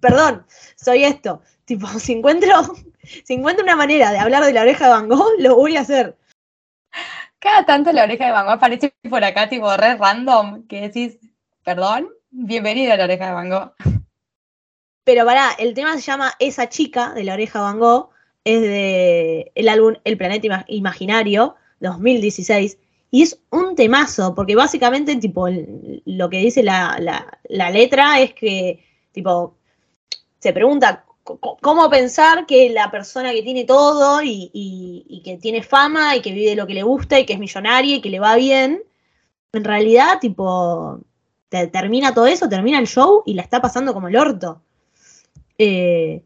Perdón, soy esto. Tipo, si encuentro, si encuentro una manera de hablar de la oreja de Van Gogh, lo voy a hacer. Cada tanto la oreja de Van Gogh aparece por acá, tipo, re random, que decís, perdón, bienvenido a la oreja de Van Gogh. Pero pará, el tema se llama Esa chica de la oreja Van Gogh, es de el álbum El Planeta Ima- Imaginario, 2016, y es un temazo, porque básicamente, tipo, lo que dice la, la- la letra es que, tipo, se pregunta cómo pensar que la persona que tiene todo y, y- y que tiene fama y que vive lo que le gusta y que es millonaria y que le va bien, en realidad, tipo, te- termina todo eso, termina el show y la está pasando como el orto. Eh,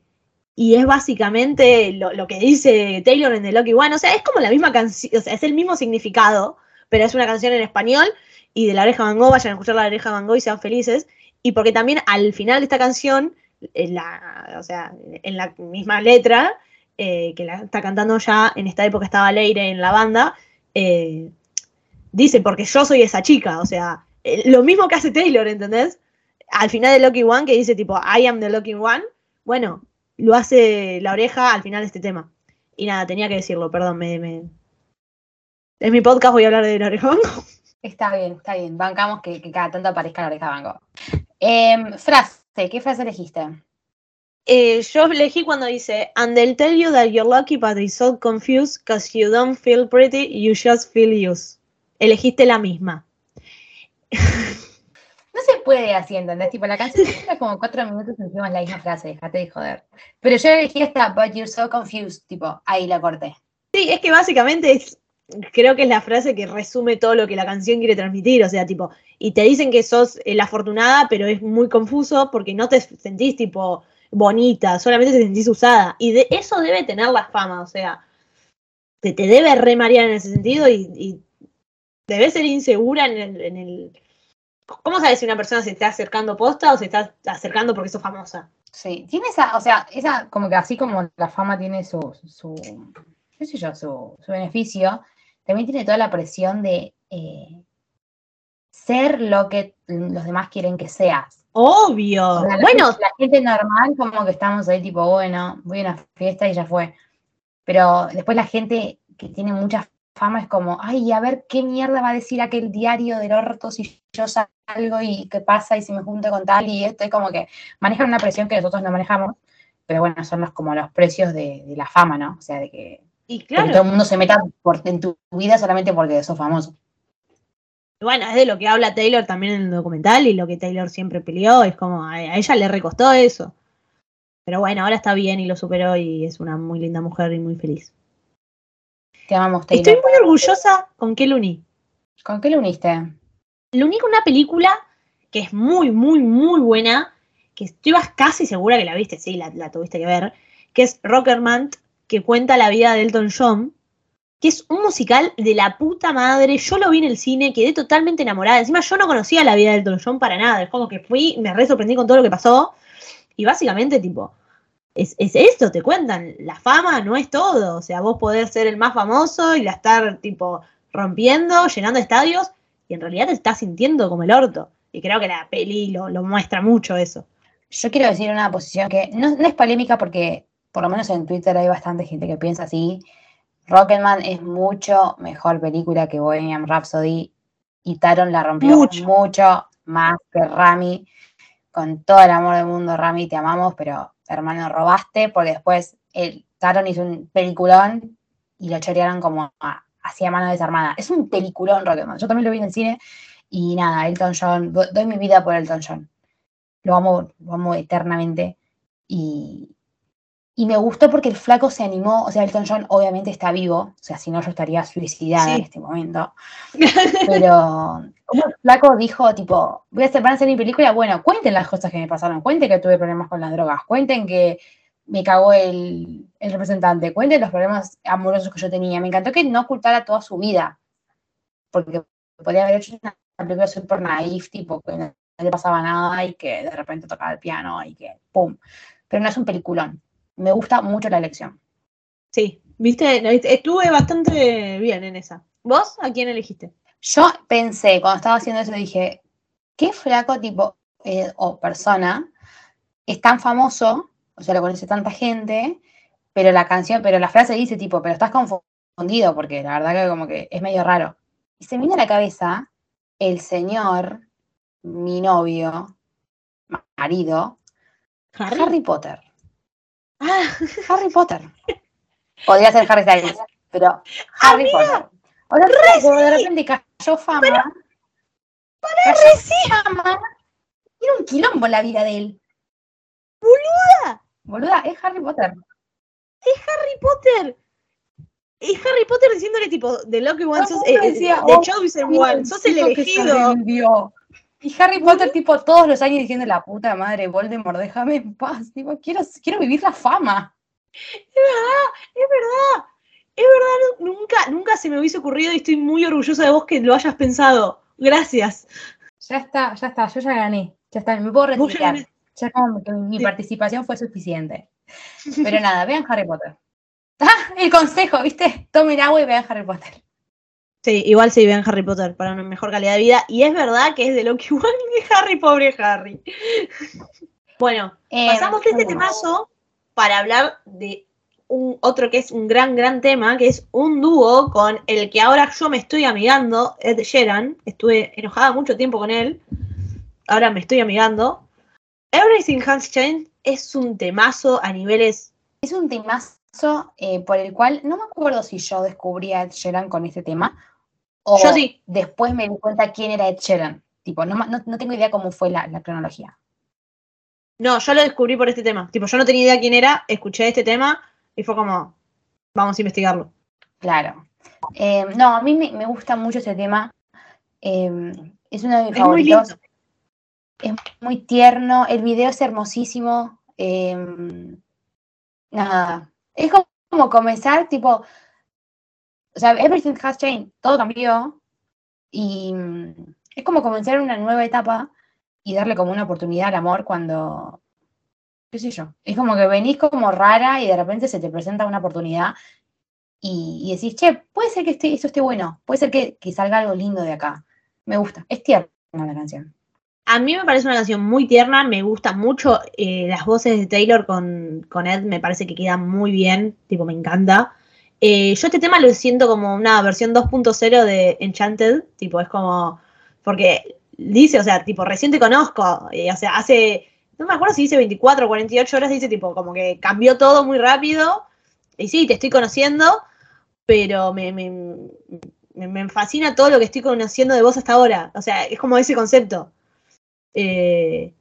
y es básicamente lo, que dice Taylor en The Lucky One. O sea, es como la misma canción, o sea, es el mismo significado, pero es una canción en español. Y de la oreja Van Gogh, vayan a escuchar la oreja Van Gogh y sean felices. Y porque también al final de esta canción, en la, o sea, en la misma letra, eh, que la está cantando ya, en esta época estaba Leire en la banda, eh, dice, porque yo soy esa chica. O sea, lo mismo que hace Taylor, ¿entendés? Al final de Lucky One, que dice tipo, I am the Lucky One. Bueno, lo hace la oreja al final de este tema. Y nada, tenía que decirlo, perdón, me, me... Es mi podcast, voy a hablar de la oreja Gogh. Está bien, está bien. Bancamos que, que cada tanto aparezca la oreja Gogh. Em, frase, ¿qué frase elegiste? Eh, yo elegí cuando dice, and they'll tell you that you're lucky but it's so confused because you don't feel pretty, you just feel used. Elegiste la misma. No se puede así, ¿entendés? Tipo, la canción dura como cuatro minutos y encima la misma frase, dejate de joder. Pero yo elegí esta, but you're so confused, tipo, ahí la corté. Sí, es que básicamente es, creo que es la frase que resume todo lo que la canción quiere transmitir, o sea, tipo, y te dicen que sos eh, la afortunada, pero es muy confuso porque no te sentís tipo bonita, solamente te sentís usada. Y de eso debe tener la fama, o sea, te, te debe remarear en ese sentido y, y debes ser insegura en el... ¿Cómo sabes si una persona se está acercando posta o se está acercando porque sos famosa? Sí, tiene esa, o sea, esa, como que así como la fama tiene su, su qué sé yo, su, su beneficio, también tiene toda la presión de eh, ser lo que los demás quieren que seas. Obvio. O sea, la bueno, gente- la gente normal, como que estamos ahí, tipo, bueno, voy a una fiesta y ya fue. Pero después la gente que tiene mucha fama es como, ay, a ver qué mierda va a decir aquel diario del orto si yo salgo y qué pasa y si me junto con tal y esto. Es como que manejan una presión que nosotros no manejamos, pero bueno, son los, como los precios de, de la fama, ¿no? O sea, de que, y de que todo el mundo se meta por- en tu vida solamente porque sos famoso. bueno, es de lo que habla Taylor también en el documental y lo que Taylor siempre peleó, es como a, a ella le recostó eso. Pero bueno, ahora está bien y lo superó y es una muy linda mujer y muy feliz. Te amamos, Taylor. Estoy muy orgullosa con qué uní. ¿Con qué lo uniste? Lo uní con una película que es muy, muy, muy buena, que estoy casi segura que la viste, sí, la, la tuviste que ver, que es Rockerman, que cuenta la vida de Elton John, que es un musical de la puta madre. Yo lo vi en el cine, quedé totalmente enamorada. Encima yo no conocía la vida de Elton John para nada. Es como que fui, me re sorprendí con todo lo que pasó. Y básicamente, tipo, es, es esto, te cuentan. La fama no es todo. O sea, vos podés ser el más famoso y la estar, tipo, rompiendo, llenando estadios. Y en realidad te estás sintiendo como el orto. Y creo que la peli lo, lo muestra mucho eso. Yo quiero decir una posición que no, no es polémica porque por lo menos en Twitter hay bastante gente que piensa así. Rocketman es mucho mejor película que Bohemian Rhapsody y Taron la rompió Mucho. mucho, más que Rami. Con todo el amor del mundo, Rami, te amamos, pero hermano, robaste, porque después el Taron hizo un peliculón y lo chorearon como a- mano desarmada. Es un peliculón Rocketman. Yo también lo vi en el cine y nada, Elton John, do- doy mi vida por Elton John. Lo amo, lo amo eternamente. Y, y me gustó porque el flaco se animó, o sea, Elton John obviamente está vivo, o sea, si no yo estaría suicidada Sí. en este momento. Pero como el flaco dijo, tipo, voy a hacer, van a hacer mi película, bueno, cuenten las cosas que me pasaron, cuenten que tuve problemas con las drogas, cuenten que me cagó el, el representante, cuenten los problemas amorosos que yo tenía. Me encantó que no ocultara toda su vida, porque podría haber hecho una película súper naif, tipo, que no le pasaba nada y que de repente tocaba el piano y que ¡pum! Pero no es un peliculón. Me gusta mucho la elección. Sí, viste, estuve bastante bien en esa. ¿Vos a quién elegiste? Yo pensé, cuando estaba haciendo eso, dije, qué flaco tipo eh, o persona es tan famoso, o sea, lo conoce tanta gente, pero la canción, pero la frase dice tipo, pero estás confundido, porque la verdad que como que es medio raro. Y se me viene a la cabeza el señor, mi novio, marido, Harry. Harry Potter. Ah, Harry Potter. Podría ser Harry Styles, pero Harry Potter. O sea, como de repente cayó fama. cayó fama. Tiene un quilombo la vida de él. ¡Boluda! Boluda, es Harry Potter. Harry Potter. Y Harry Potter diciéndole tipo, de Lucky One, sos, eh, eh, decía, The "Oh, Chosen One, sos el elegido. Y Harry Potter, tipo, todos los años diciendo la puta madre, Voldemort, déjame en paz. Tipo, quiero, quiero vivir la fama. Es verdad, es verdad. Es verdad, nu- nunca, nunca se me hubiese ocurrido y estoy muy orgullosa de vos que lo hayas pensado. Gracias. Ya está, ya está, yo ya gané. Ya está, me puedo ya retirar. Ya como que mi Sí. participación fue suficiente. Pero nada, vean Harry Potter. Ah, el consejo, ¿viste? Tomen agua y vean Harry Potter. Sí, igual sí vean Harry Potter para una mejor calidad de vida. Y es verdad que es de Loki One de Harry, pobre Harry. Bueno, Eh, pasamos de este temazo para hablar de un otro que es un gran, gran tema, que es un dúo con el que ahora yo me estoy amigando, Ed Sheeran. Estuve enojada mucho tiempo con él. Ahora me estoy amigando. Everything Has Changed es un temazo a niveles. Es un temazo eh, por el cual no me acuerdo si yo descubrí a Ed Sheeran con este tema o Yo sí. después me di cuenta quién era Ed Sheeran. Tipo, no, no, no tengo idea cómo fue la, la cronología. No, yo lo descubrí por este tema. Tipo, yo no tenía idea quién era, escuché este tema y fue como, vamos a investigarlo. Claro. Eh, no, a mí me, me gusta mucho este tema. Eh, es uno de mis Es muy favoritos. lindo. es muy tierno, el video es hermosísimo. eh, nada, es como, como comenzar, tipo, o sea, everything has changed, todo cambió. Y mm, es como comenzar una nueva etapa y darle como una oportunidad al amor cuando, qué sé yo, es como que venís como rara y de repente se te presenta una oportunidad y, y decís, che, puede ser que este, esto esté bueno, puede ser que, que salga algo lindo de acá. Me gusta, es tierna la canción. A mí me parece una canción muy tierna, me gusta mucho eh, las voces de Taylor con, con Ed, me parece que quedan muy bien, tipo, me encanta. Eh, yo este tema lo siento como una versión 2.0 de Enchanted, tipo, es como, porque dice, o sea, tipo, recién te conozco, o sea, hace, no me acuerdo si dice 24 o 48 horas, dice, tipo, como que cambió todo muy rápido, y sí, te estoy conociendo, pero me, me, me, me fascina todo lo que estoy conociendo de vos hasta ahora, o sea, es como ese concepto. Eh,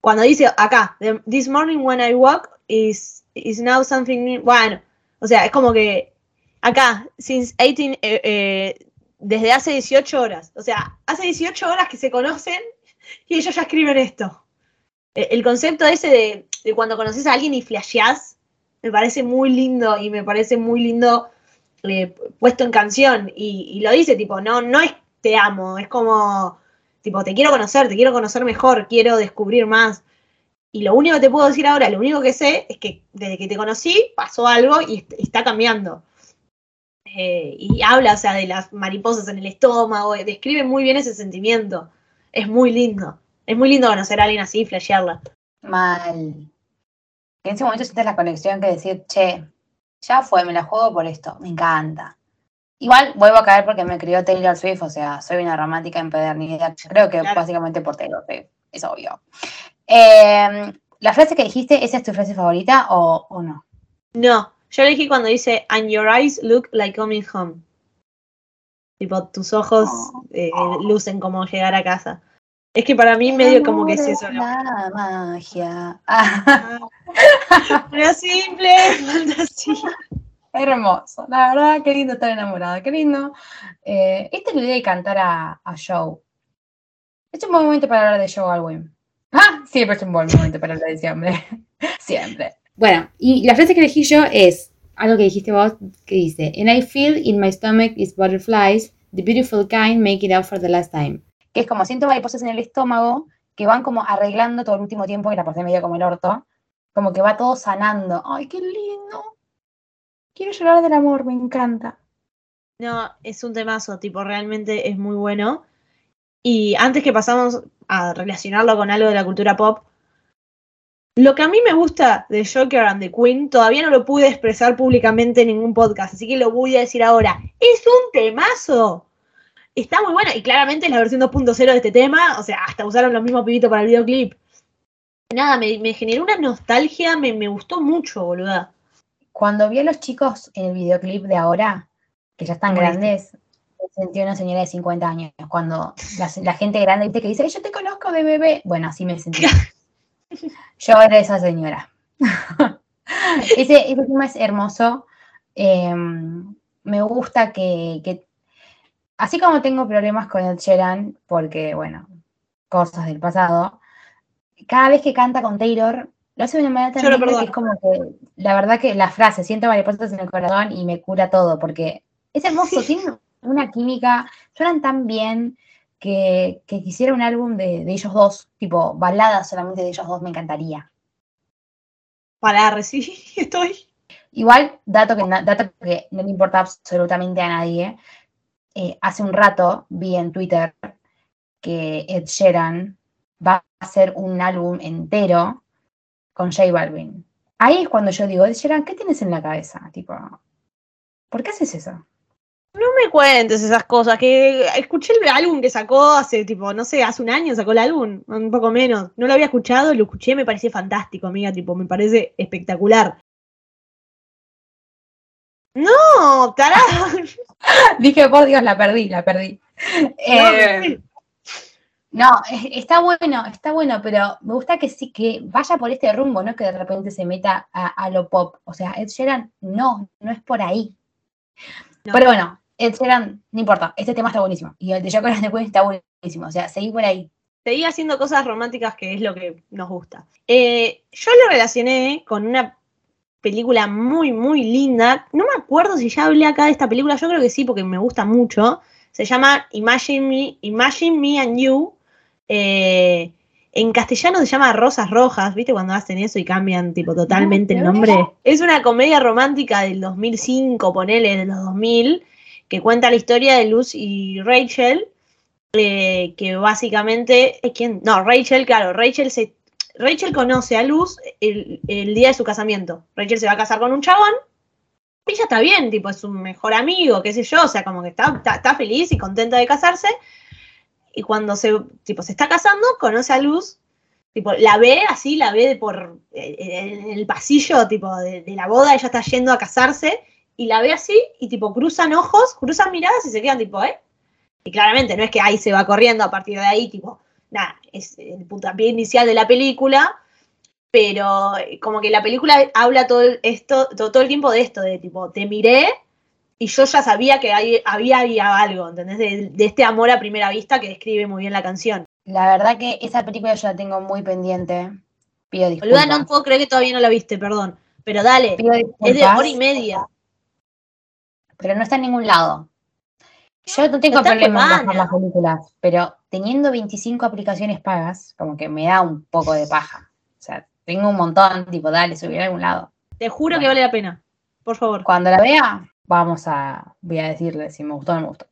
cuando dice acá, "The- this morning when I walk is, is now something new. Bueno, o sea, es como que acá, since 18, eh, eh, desde hace 18 horas, o sea, hace 18 horas que se conocen y ellos ya escriben esto. Eh, El concepto ese de, de cuando conoces a alguien y flasheás, me parece muy lindo y me parece muy lindo eh, puesto en canción y, y lo dice, tipo, no, no es te amo, es como Tipo, te quiero conocer, te quiero conocer mejor, quiero descubrir más. Y lo único que te puedo decir ahora, lo único que sé es que desde que te conocí pasó algo y est- está cambiando. Eh, y habla, o sea, de las mariposas en el estómago, eh, describe muy bien ese sentimiento. Es muy lindo. Es muy lindo conocer a alguien así y flashearla. Mal. Que en ese momento sientes la conexión que decir, che, ya fue, me la juego por esto, me encanta. Igual vuelvo a caer porque me crió Taylor Swift, o sea, soy una romántica empedernida. Creo que Claro. básicamente por Taylor Swift, es obvio. Eh, la frase que dijiste, ¿esa es tu frase favorita o, o no? No, yo elegí cuando dice, and your eyes look like coming home. Tipo, tus ojos eh, lucen como llegar a casa. Es que para mí medio como que es eso, ¿no? La magia. Ah, Una simple fantasía. hermoso. La verdad, qué lindo estar enamorada, qué lindo. Eh, este le voy a cantar a, a Joe. Es un buen momento para hablar de Joe Alwyn. Ah, siempre es un buen momento para hablar de ese hombre. Siempre. Bueno, y la frase que elegí yo es algo que dijiste vos, que dice, And I feel in my stomach is butterflies, the beautiful kind make it out for the last time. Que es como siento mariposas en el estómago que van como arreglando todo el último tiempo y la pasé medio como el orto. Como que va todo sanando. Ay, qué lindo. Quiero llorar del amor, me encanta. No, es un temazo, tipo, realmente es muy bueno. Y antes que pasamos a relacionarlo con algo de la cultura pop, lo que a mí me gusta de Joker and the Queen, todavía no lo pude expresar públicamente en ningún podcast, así que lo voy a decir ahora. ¡Es un temazo! Está muy buena, y claramente es la versión 2.0 de este tema, o sea, hasta usaron los mismos pibitos para el videoclip. Nada, me, me generó una nostalgia, me, me gustó mucho, boluda. Cuando vi a los chicos en el videoclip de ahora, que ya están grandes, sentí una señora de 50 años. Cuando la, la gente grande ¿viste? que dice, "Ay, yo te conozco de bebé. Bueno, así me sentí. Yo era esa señora. ese, ese tema es hermoso. Eh, me gusta que, que- así como tengo problemas con Ed Sheeran, porque, bueno, cosas del pasado, cada vez que canta con Taylor, lo hace de una manera tan linda que es como que, la verdad que la frase, siento mariposas en el corazón y me cura todo, porque es hermoso, tiene una química, suenan tan bien que, que quisiera un álbum de, de ellos dos, tipo baladas solamente de ellos dos, me encantaría. Para recibir, estoy. Igual, dato que, dato que no le importa absolutamente a nadie, eh, hace un rato vi en Twitter que Ed Sheeran va a hacer un álbum entero con J Balvin. Ahí es cuando yo digo, Ed Sheeran, ¿qué tienes en la cabeza? Tipo, ¿por qué haces eso? No me cuentes esas cosas, que escuché el álbum que sacó hace, tipo, no sé, hace un año sacó el álbum, un poco menos. No lo había escuchado, lo escuché, me pareció fantástico, amiga, tipo, me parece espectacular. No, tarado. Dije, por Dios, la perdí, la perdí. Eh, No, es- está bueno, está bueno, pero me gusta que sí, que vaya por este rumbo, no que de repente se meta a, a lo pop. O sea, Ed Sheeran, no, no es por ahí. No. Pero bueno, Ed Sheeran, no importa, este tema está buenísimo. Y el de Joker and the Queen está buenísimo. O sea, seguí por ahí. Seguí haciendo cosas románticas que es lo que nos gusta. Eh, yo lo relacioné con una película muy, muy linda. No me acuerdo si ya hablé acá de esta película, yo creo que sí, porque me gusta mucho. Se llama Imagine Me, Imagine Me and You. Eh, en castellano se llama Rosas Rojas, ¿viste? Cuando hacen eso y cambian tipo totalmente el nombre. Es una comedia romántica del 2005, ponele, de los 2000, que cuenta la historia de Luz y Rachel, eh, que básicamente es quien, no, Rachel, claro, Rachel se, Rachel conoce a Luz el, día de su casamiento. Rachel se va a casar con un chabón y está bien, tipo, es su mejor amigo, qué sé yo, o sea, como que está, está, feliz y contenta de casarse. Y cuando se, tipo, se está casando, conoce a Luz, tipo, la ve así, la ve por eh, el pasillo, tipo, de, de la boda, ella está yendo a casarse, y la ve así, y tipo, cruzan ojos, cruzan miradas y se quedan tipo, ¿eh? Y claramente no es que ahí se va corriendo a partir de ahí, tipo, nada, es el puntapié inicial de la película, pero eh, como que la película habla todo esto, todo, todo el tiempo de esto, de tipo, te miré y yo ya sabía que ahí había, había algo, ¿entendés? De, de este amor a primera vista que describe muy bien la canción. La verdad que esa película yo la tengo muy pendiente. Pido disculpas. Boluda, no puedo creer que todavía no la viste, perdón. Pero dale, es de hora y media. Pero no está en ningún lado. Yo no tengo problema en bajar las películas, pero teniendo 25 aplicaciones pagas, como que me da un poco de paja. O sea, tengo un montón, tipo, dale, subir a algún lado. Te juro que vale la pena. Por favor. Cuando la vea, vamos a, voy a decirle si me gustó o no me gustó.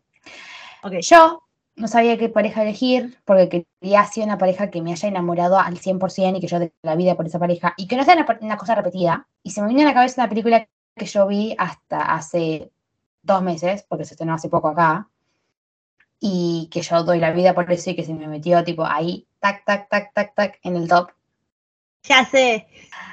Ok. Yo no sabía qué pareja elegir porque quería hacer una pareja que me haya enamorado al 100% y que yo de la vida por esa pareja y que no sea una, una cosa repetida. Y se me vino a la cabeza una película que yo vi hasta hace dos meses, porque se estrenó hace poco acá, y que yo doy la vida por eso y que se me metió tipo ahí, tac, tac, tac, tac, tac, en el top. Ya sé.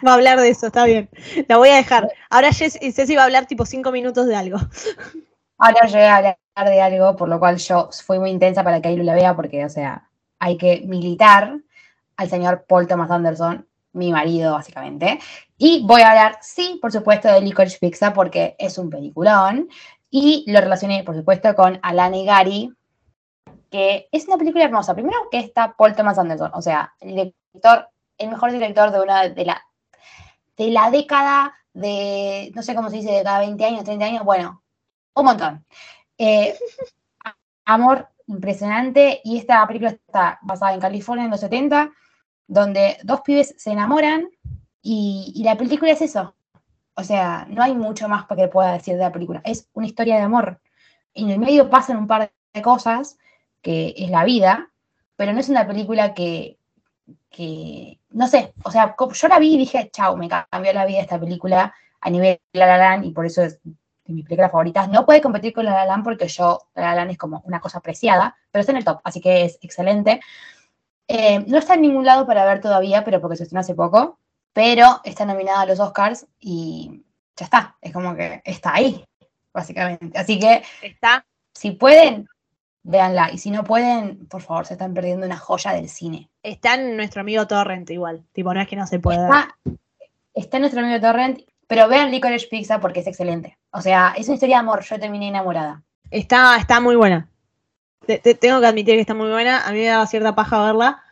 Va a hablar de eso, está bien. La voy a dejar. Ahora Ceci va a hablar tipo cinco minutos de algo. Ahora voy a hablar de algo, por lo cual yo fui muy intensa para que Ailu la vea, porque, o sea, hay que militar al señor Paul Thomas Anderson, mi marido, básicamente. Y voy a hablar, sí, por supuesto, de Licorice Pizza, porque es un peliculón. Y lo relacioné, por supuesto, con Alana y Gary, que es una película hermosa. Primero que está Paul Thomas Anderson, o sea, el director, el mejor director de una de la, de la década de, no sé cómo se dice, de cada 20 años, 30 años, bueno, un montón. Eh, amor impresionante y esta película está basada en California en los 70, donde dos pibes se enamoran y la película es eso. O sea, no hay mucho más que pueda decir de la película. Es una historia de amor. En el medio pasan un par de cosas, que es la vida, pero no es una película que, que no sé, o sea, yo la vi y dije, chau, me cambió la vida esta película a nivel La La Land y por eso es de mis películas favoritas. No puede competir con La La Land porque yo, La La Land es como una cosa apreciada, pero está en el top, así que es excelente. Eh, no está en ningún lado para ver todavía, pero porque se estrenó hace poco, pero está nominada a los Oscars y ya está, es como que está ahí, básicamente. Así que Está. si pueden, véanla, y si no pueden, por favor, se están perdiendo una joya del cine. Está en nuestro amigo Torrent igual. Tipo, no es que no se pueda. Está, está en nuestro amigo Torrent, pero vean Licorice Pizza porque es excelente. O sea, es una historia de amor, yo terminé enamorada. Está, está muy buena. Te- te- tengo que admitir que está muy buena. A mí me daba cierta paja verla.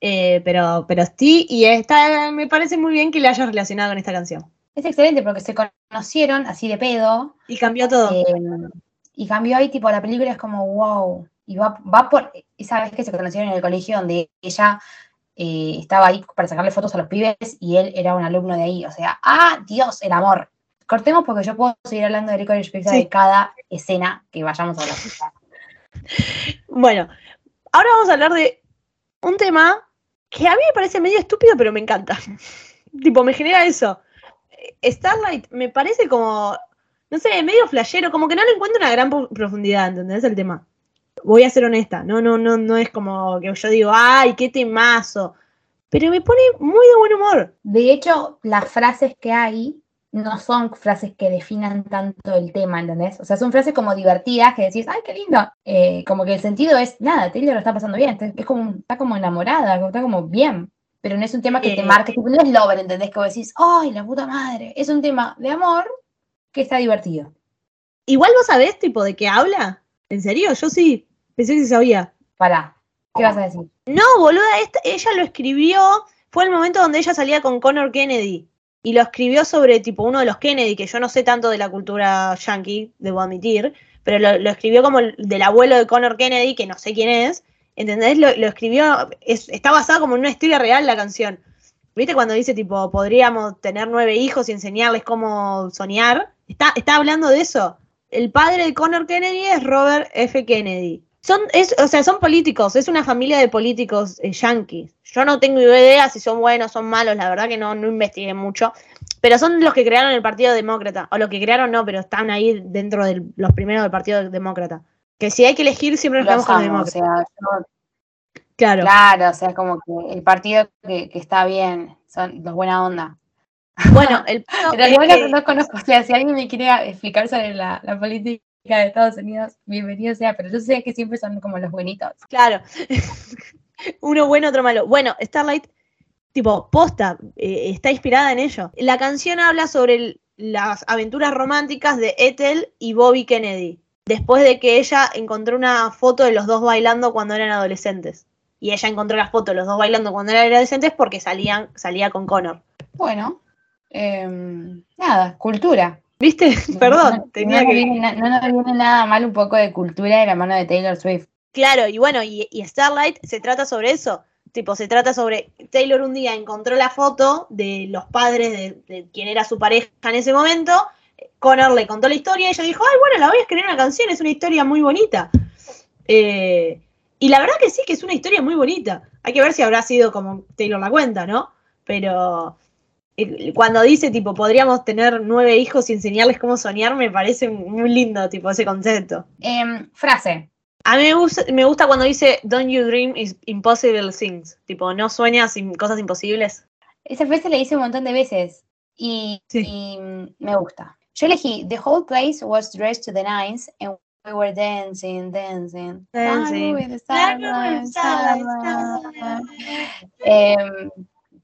Eh, pero, pero sí, y está, me parece muy bien que le hayas relacionado con esta canción. Es excelente porque se conocieron así de pedo. Y cambió todo. eh, y cambió ahí, tipo, la película es como, wow. Y va, va por. Esa vez que se conocieron en el colegio donde ella eh, estaba ahí para sacarle fotos a los pibes y él era un alumno de ahí. O sea, ¡ah, Dios, el amor! Cortemos porque yo puedo seguir hablando de Licorice Pizza Sí. de cada escena que vayamos a hablar. Bueno, ahora vamos a hablar de un tema que a mí me parece medio estúpido, pero me encanta. tipo, me genera eso. Starlight me parece como, no sé, medio flashero, como que no le encuentro una gran profundidad, ¿entendés el tema? Voy a ser honesta, no, no, no, no es como que yo digo, ay, qué temazo. Pero me pone muy de buen humor. De hecho, las frases que hay no son frases que definan tanto el tema, ¿entendés? O sea, son frases como divertidas que decís, ¡ay, qué lindo! Eh, como que el sentido es, nada, Taylor lo está pasando bien, es como, está como enamorada, está como bien. Pero no es un tema que te Eh. marque, tipo, no es lover, ¿entendés? Que vos decís, ¡ay, la puta madre! Es un tema de amor que está divertido. Igual vos sabés, tipo, de qué habla. ¿En serio? Yo sí, pensé que sí sabía. Pará, ¿qué vas a decir? No, boluda, esta- ella lo escribió, fue el momento donde ella salía con Connor Kennedy. Y lo escribió sobre tipo uno de los Kennedy, que yo no sé tanto de la cultura yankee, debo admitir, pero lo, escribió como el- del abuelo de Connor Kennedy, que no sé quién es. ¿Entendés? Lo, lo escribió, es- está basada como en una historia real la canción. ¿Viste cuando dice tipo, podríamos tener nueve hijos y enseñarles cómo soñar? Está, está hablando de eso. El padre de Connor Kennedy es Robert F. Kennedy. Son, es, o sea, son políticos, es una familia de políticos eh, yanquis. Yo no tengo idea si son buenos, son malos, la verdad que no, no investigué mucho. Pero son los que crearon el Partido Demócrata. O los que crearon no, pero están ahí dentro de los primeros del Partido Demócrata. Que si hay que elegir, siempre nos con o sea, yo- claro. claro, o sea, es como que el partido que, que está bien, son los buena onda. Bueno, el es no, que- no conozco, o sea, si alguien me quiere explicar sobre la, la política de Estados Unidos, bienvenido sea, pero yo sé que siempre son como los buenitos. Claro. Uno bueno, otro malo. Bueno, Starlight, tipo, posta, eh, está inspirada en ello. La canción habla sobre el- las aventuras románticas de Ethel y Bobby Kennedy, después de que ella encontró una foto de los dos bailando cuando eran adolescentes. Y ella encontró la foto de los dos bailando cuando eran adolescentes porque salían, salía con Connor. Bueno, em, nada, cultura. ¿Viste? Perdón, no, tenía no, que... no nos viene nada mal un poco de cultura de la mano de Taylor Swift. Claro, y bueno, y, y Starlight se trata sobre eso. Tipo, se trata sobre. Taylor un día encontró la foto de los padres de, de quien era su pareja en ese momento. Connor le contó la historia y ella dijo: Ay, bueno, la voy a escribir en una canción, es una historia muy bonita. Eh, y la verdad que sí, que es una historia muy bonita. Hay que ver si habrá sido como Taylor la cuenta, ¿no? Pero cuando dice, tipo, podríamos tener nueve hijos y enseñarles cómo soñar, me parece muy lindo, tipo, ese concepto. Em, frase. A mí me gusta, me gusta cuando dice Don't you dream is impossible things. Tipo, no sueñas cosas imposibles. Esa frase la hice un montón de veces y, Sí. y, me gusta. Yo elegí The whole place was dressed to the nines and we were dancing, dancing. Dancing. Em,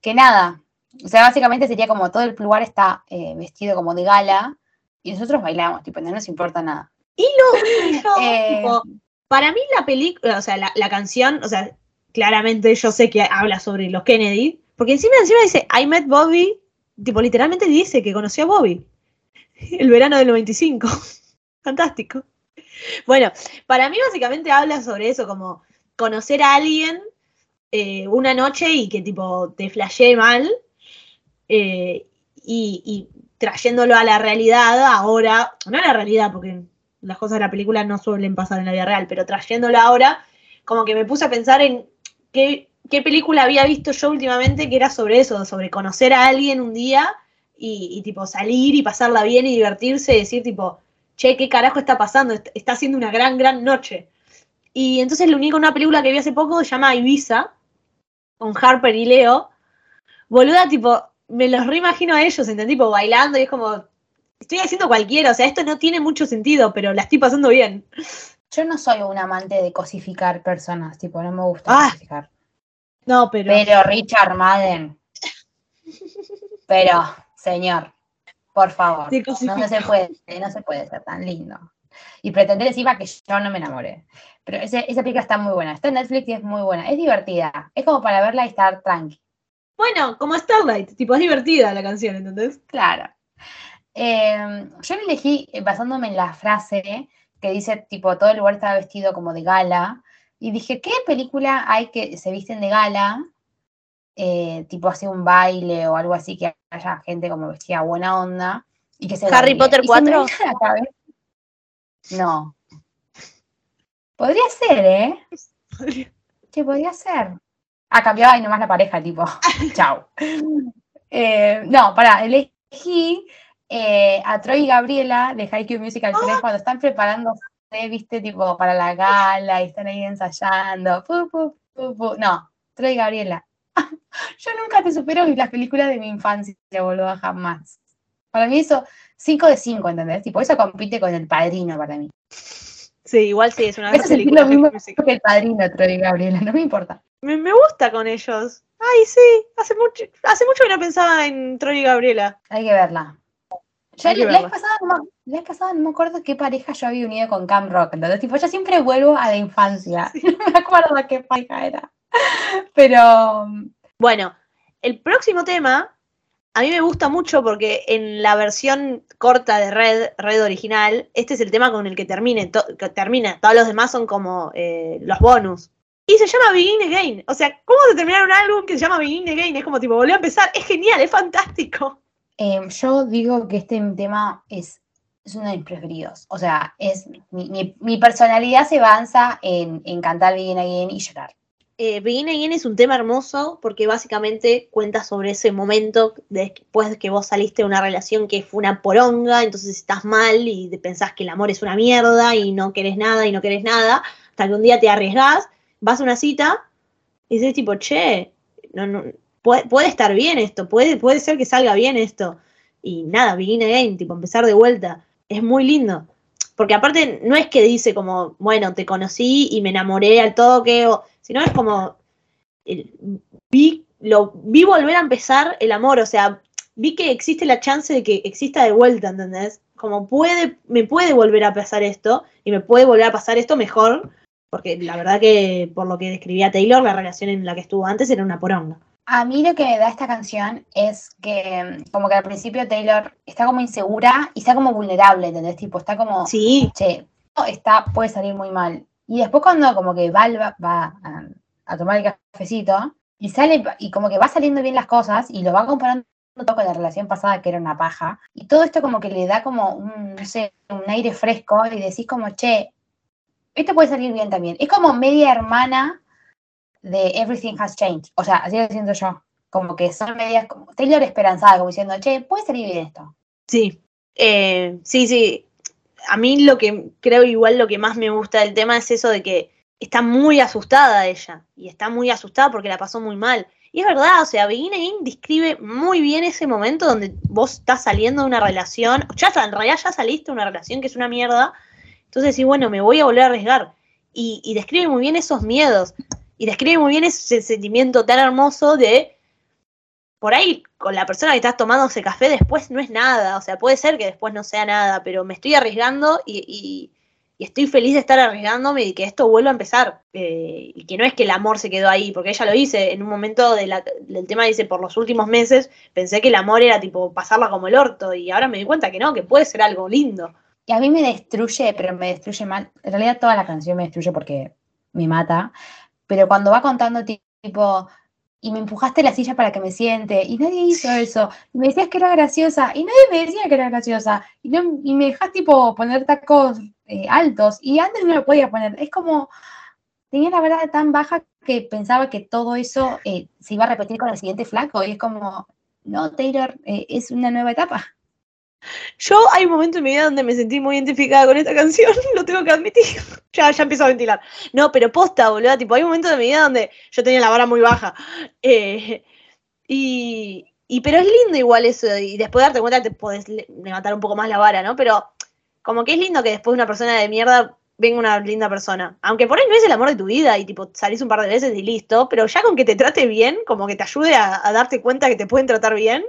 que nada, o sea, básicamente sería como todo el lugar está eh, vestido como de gala y nosotros bailamos, tipo, no nos importa nada. Y lo yo, Eh, tipo, para mí la película, o sea, la, la canción, o sea, claramente yo sé que habla sobre los Kennedy, porque encima encima dice I met Bobby, tipo literalmente dice que conoció a Bobby el verano del 95. Fantástico. Bueno, para mí básicamente habla sobre eso, como conocer a alguien eh, una noche y que tipo te flashee mal eh, y, trayéndolo a la realidad ahora, no a la realidad porque las cosas de la película no suelen pasar en la vida real, pero trayéndolo ahora, como que me puse a pensar en qué, película había visto yo últimamente que era sobre eso, sobre conocer a alguien un día y, tipo salir y pasarla bien y divertirse y decir tipo, che, ¿qué carajo está pasando? Est- Está siendo una gran, gran noche. Y entonces lo único una película que vi hace poco se llama Ibiza, con Harper y Leo. Boluda, tipo, me los reimagino a ellos, ¿entendí? Tipo, bailando y es como, estoy haciendo cualquiera, o sea, esto no tiene mucho sentido, pero la estoy pasando bien. Yo no soy un amante de cosificar personas, tipo, no me gusta Ah, cosificar. No, pero... Pero Richard Madden. Pero, señor, por favor. No, se puede, no se puede ser tan lindo. Y pretender encima que yo no me enamoré. Pero ese- esa película está muy buena. Está en Netflix y es muy buena. Es divertida. Es como para verla y estar tranqui. Bueno, como Starlight, tipo, es divertida la canción, ¿entendés? Claro. Eh, yo la elegí eh, basándome en la frase que dice, tipo, todo el lugar estaba vestido como de gala. Y dije, ¿qué película hay que se visten de gala? Eh, tipo, hace un baile o algo así, que haya gente como vestida buena onda. Y que se Harry baile. Potter Y se me 4. vino a la cabeza- No. Podría ser, ¿eh? Que podría ser. Ah, cambiaba y nomás la pareja, tipo, chao. Eh, no, pará, elegí eh, a Troy y Gabriela de School Musical 3 cuando están preparándose, viste, tipo, para la gala y están ahí ensayando. Pu, pu, pu, pu. No, Troy y Gabriela. Yo nunca te supero las películas de mi infancia, boludo, jamás. Para mí eso, 5 de 5, ¿entendés? Tipo, eso compite con El Padrino para mí. Sí, igual sí, es una Me gran hace sentir película. lo mismo que El Padrino, Troy y Gabriela, no me importa. Me, me gusta con ellos. Ay, sí, hace mucho, hace mucho que no pensaba en Troy y Gabriela. Hay que verla. Yo la vez pasada, no, me- la vez pasada no me acuerdo qué pareja yo había unido con Cam Rock. Entonces, tipo, yo siempre vuelvo a la infancia. No me acuerdo qué pareja era. Pero Bueno, el próximo tema a mí me gusta mucho porque en la versión corta de Red, Red original, este es el tema con el que, termine, to- que termina. Todos los demás son como eh, los bonus. Y se llama Begin Again. O sea, ¿cómo se terminar un álbum que se llama Begin Again? Es como tipo, volvió a empezar. Es genial, es fantástico. eh, yo digo que este tema es, es uno de mis preferidos. O sea, es mi, mi- mi personalidad se avanza en, en cantar Begin Again y llorar. Eh, Begin Again es un tema hermoso porque básicamente cuenta sobre ese momento después de que vos saliste de una relación que fue una poronga, entonces estás mal y pensás que el amor es una mierda y no querés nada y no querés nada, hasta que un día te arriesgás, vas a una cita y dices tipo, che, no, no, puede, puede estar bien esto, puede, puede ser que salga bien esto. Y nada, Begin Again, tipo empezar de vuelta, es muy lindo. Porque aparte no es que dice como, bueno, te conocí y me enamoré al toque, o, sino es como, vi, lo, vi volver a empezar el amor, o sea, vi que existe la chance de que exista de vuelta, ¿entendés? Como puede, me puede volver a pasar esto, y me puede volver a pasar esto mejor, porque la verdad que por lo que describía Taylor, la relación en la que estuvo antes era una poronga. A mí lo que me da esta canción es que, mm, como que al principio Taylor está como insegura y está como vulnerable, ¿entendés? Tipo, está como, Sí, che, está, puede salir muy mal. Y después cuando como que va, ba- va a, a tomar el cafecito y sale y como que va saliendo bien las cosas y lo va comparando todo con la relación pasada que era una paja. Y todo esto como que le da como un, no sé, un aire fresco y decís como, che, esto puede salir bien también. Es como media hermana de Everything Has Changed. O sea, así lo siento yo. Como que son medias, como Taylor esperanzada, como diciendo, che, puede salir bien esto. Sí, eh, sí, sí. A mí lo que creo igual lo que más me gusta del tema es eso de que está muy asustada ella y está muy asustada porque la pasó muy mal Y es verdad, o sea, Begin describe muy bien ese momento donde vos estás saliendo de una relación, ya en realidad ya saliste de una relación que es una mierda, entonces decís, bueno, me voy a volver a arriesgar. Y, y describe muy bien esos miedos, y describe muy bien ese sentimiento tan hermoso de, por ahí, con la persona que estás tomando ese café después no es nada, o sea, puede ser que después no sea nada, pero me estoy arriesgando y, estoy feliz de estar arriesgándome y que esto vuelva a empezar. Eh, y que no es que el amor se quedó ahí, porque ella lo dice en un momento de la- del tema, dice, por los últimos meses pensé que el amor era tipo pasarla como el orto y ahora me di cuenta que no, que puede ser algo lindo. Y a mí me destruye, pero me destruye mal. En realidad toda la canción me destruye porque me mata. Pero cuando va contando ti- tipo, y me empujaste la silla para que me siente, y nadie hizo eso, y me decías que era graciosa, y nadie me decía que era graciosa, y, no, y me dejas tipo poner tacos eh, altos, y antes no lo podía poner. Es como, tenía la verdad tan baja que pensaba que todo eso eh, se iba a repetir con el siguiente flaco, y es como, no, Taylor, eh, es una nueva etapa. Yo hay un momento en mi vida donde me sentí muy identificada con esta canción, lo tengo que admitir. ya, ya empiezo a ventilar. No, pero posta, boludo, tipo, hay un momento de mi vida donde yo tenía la vara muy baja. Eh, y, y, pero es lindo igual eso, y después de darte cuenta te podés le- levantar un poco más la vara, ¿no? Pero como que es lindo que después de una persona de mierda venga una linda persona. Aunque por ahí no es el amor de tu vida y tipo salís un par de veces y listo, pero ya con que te trate bien, como que te ayude a darte cuenta que te pueden tratar bien,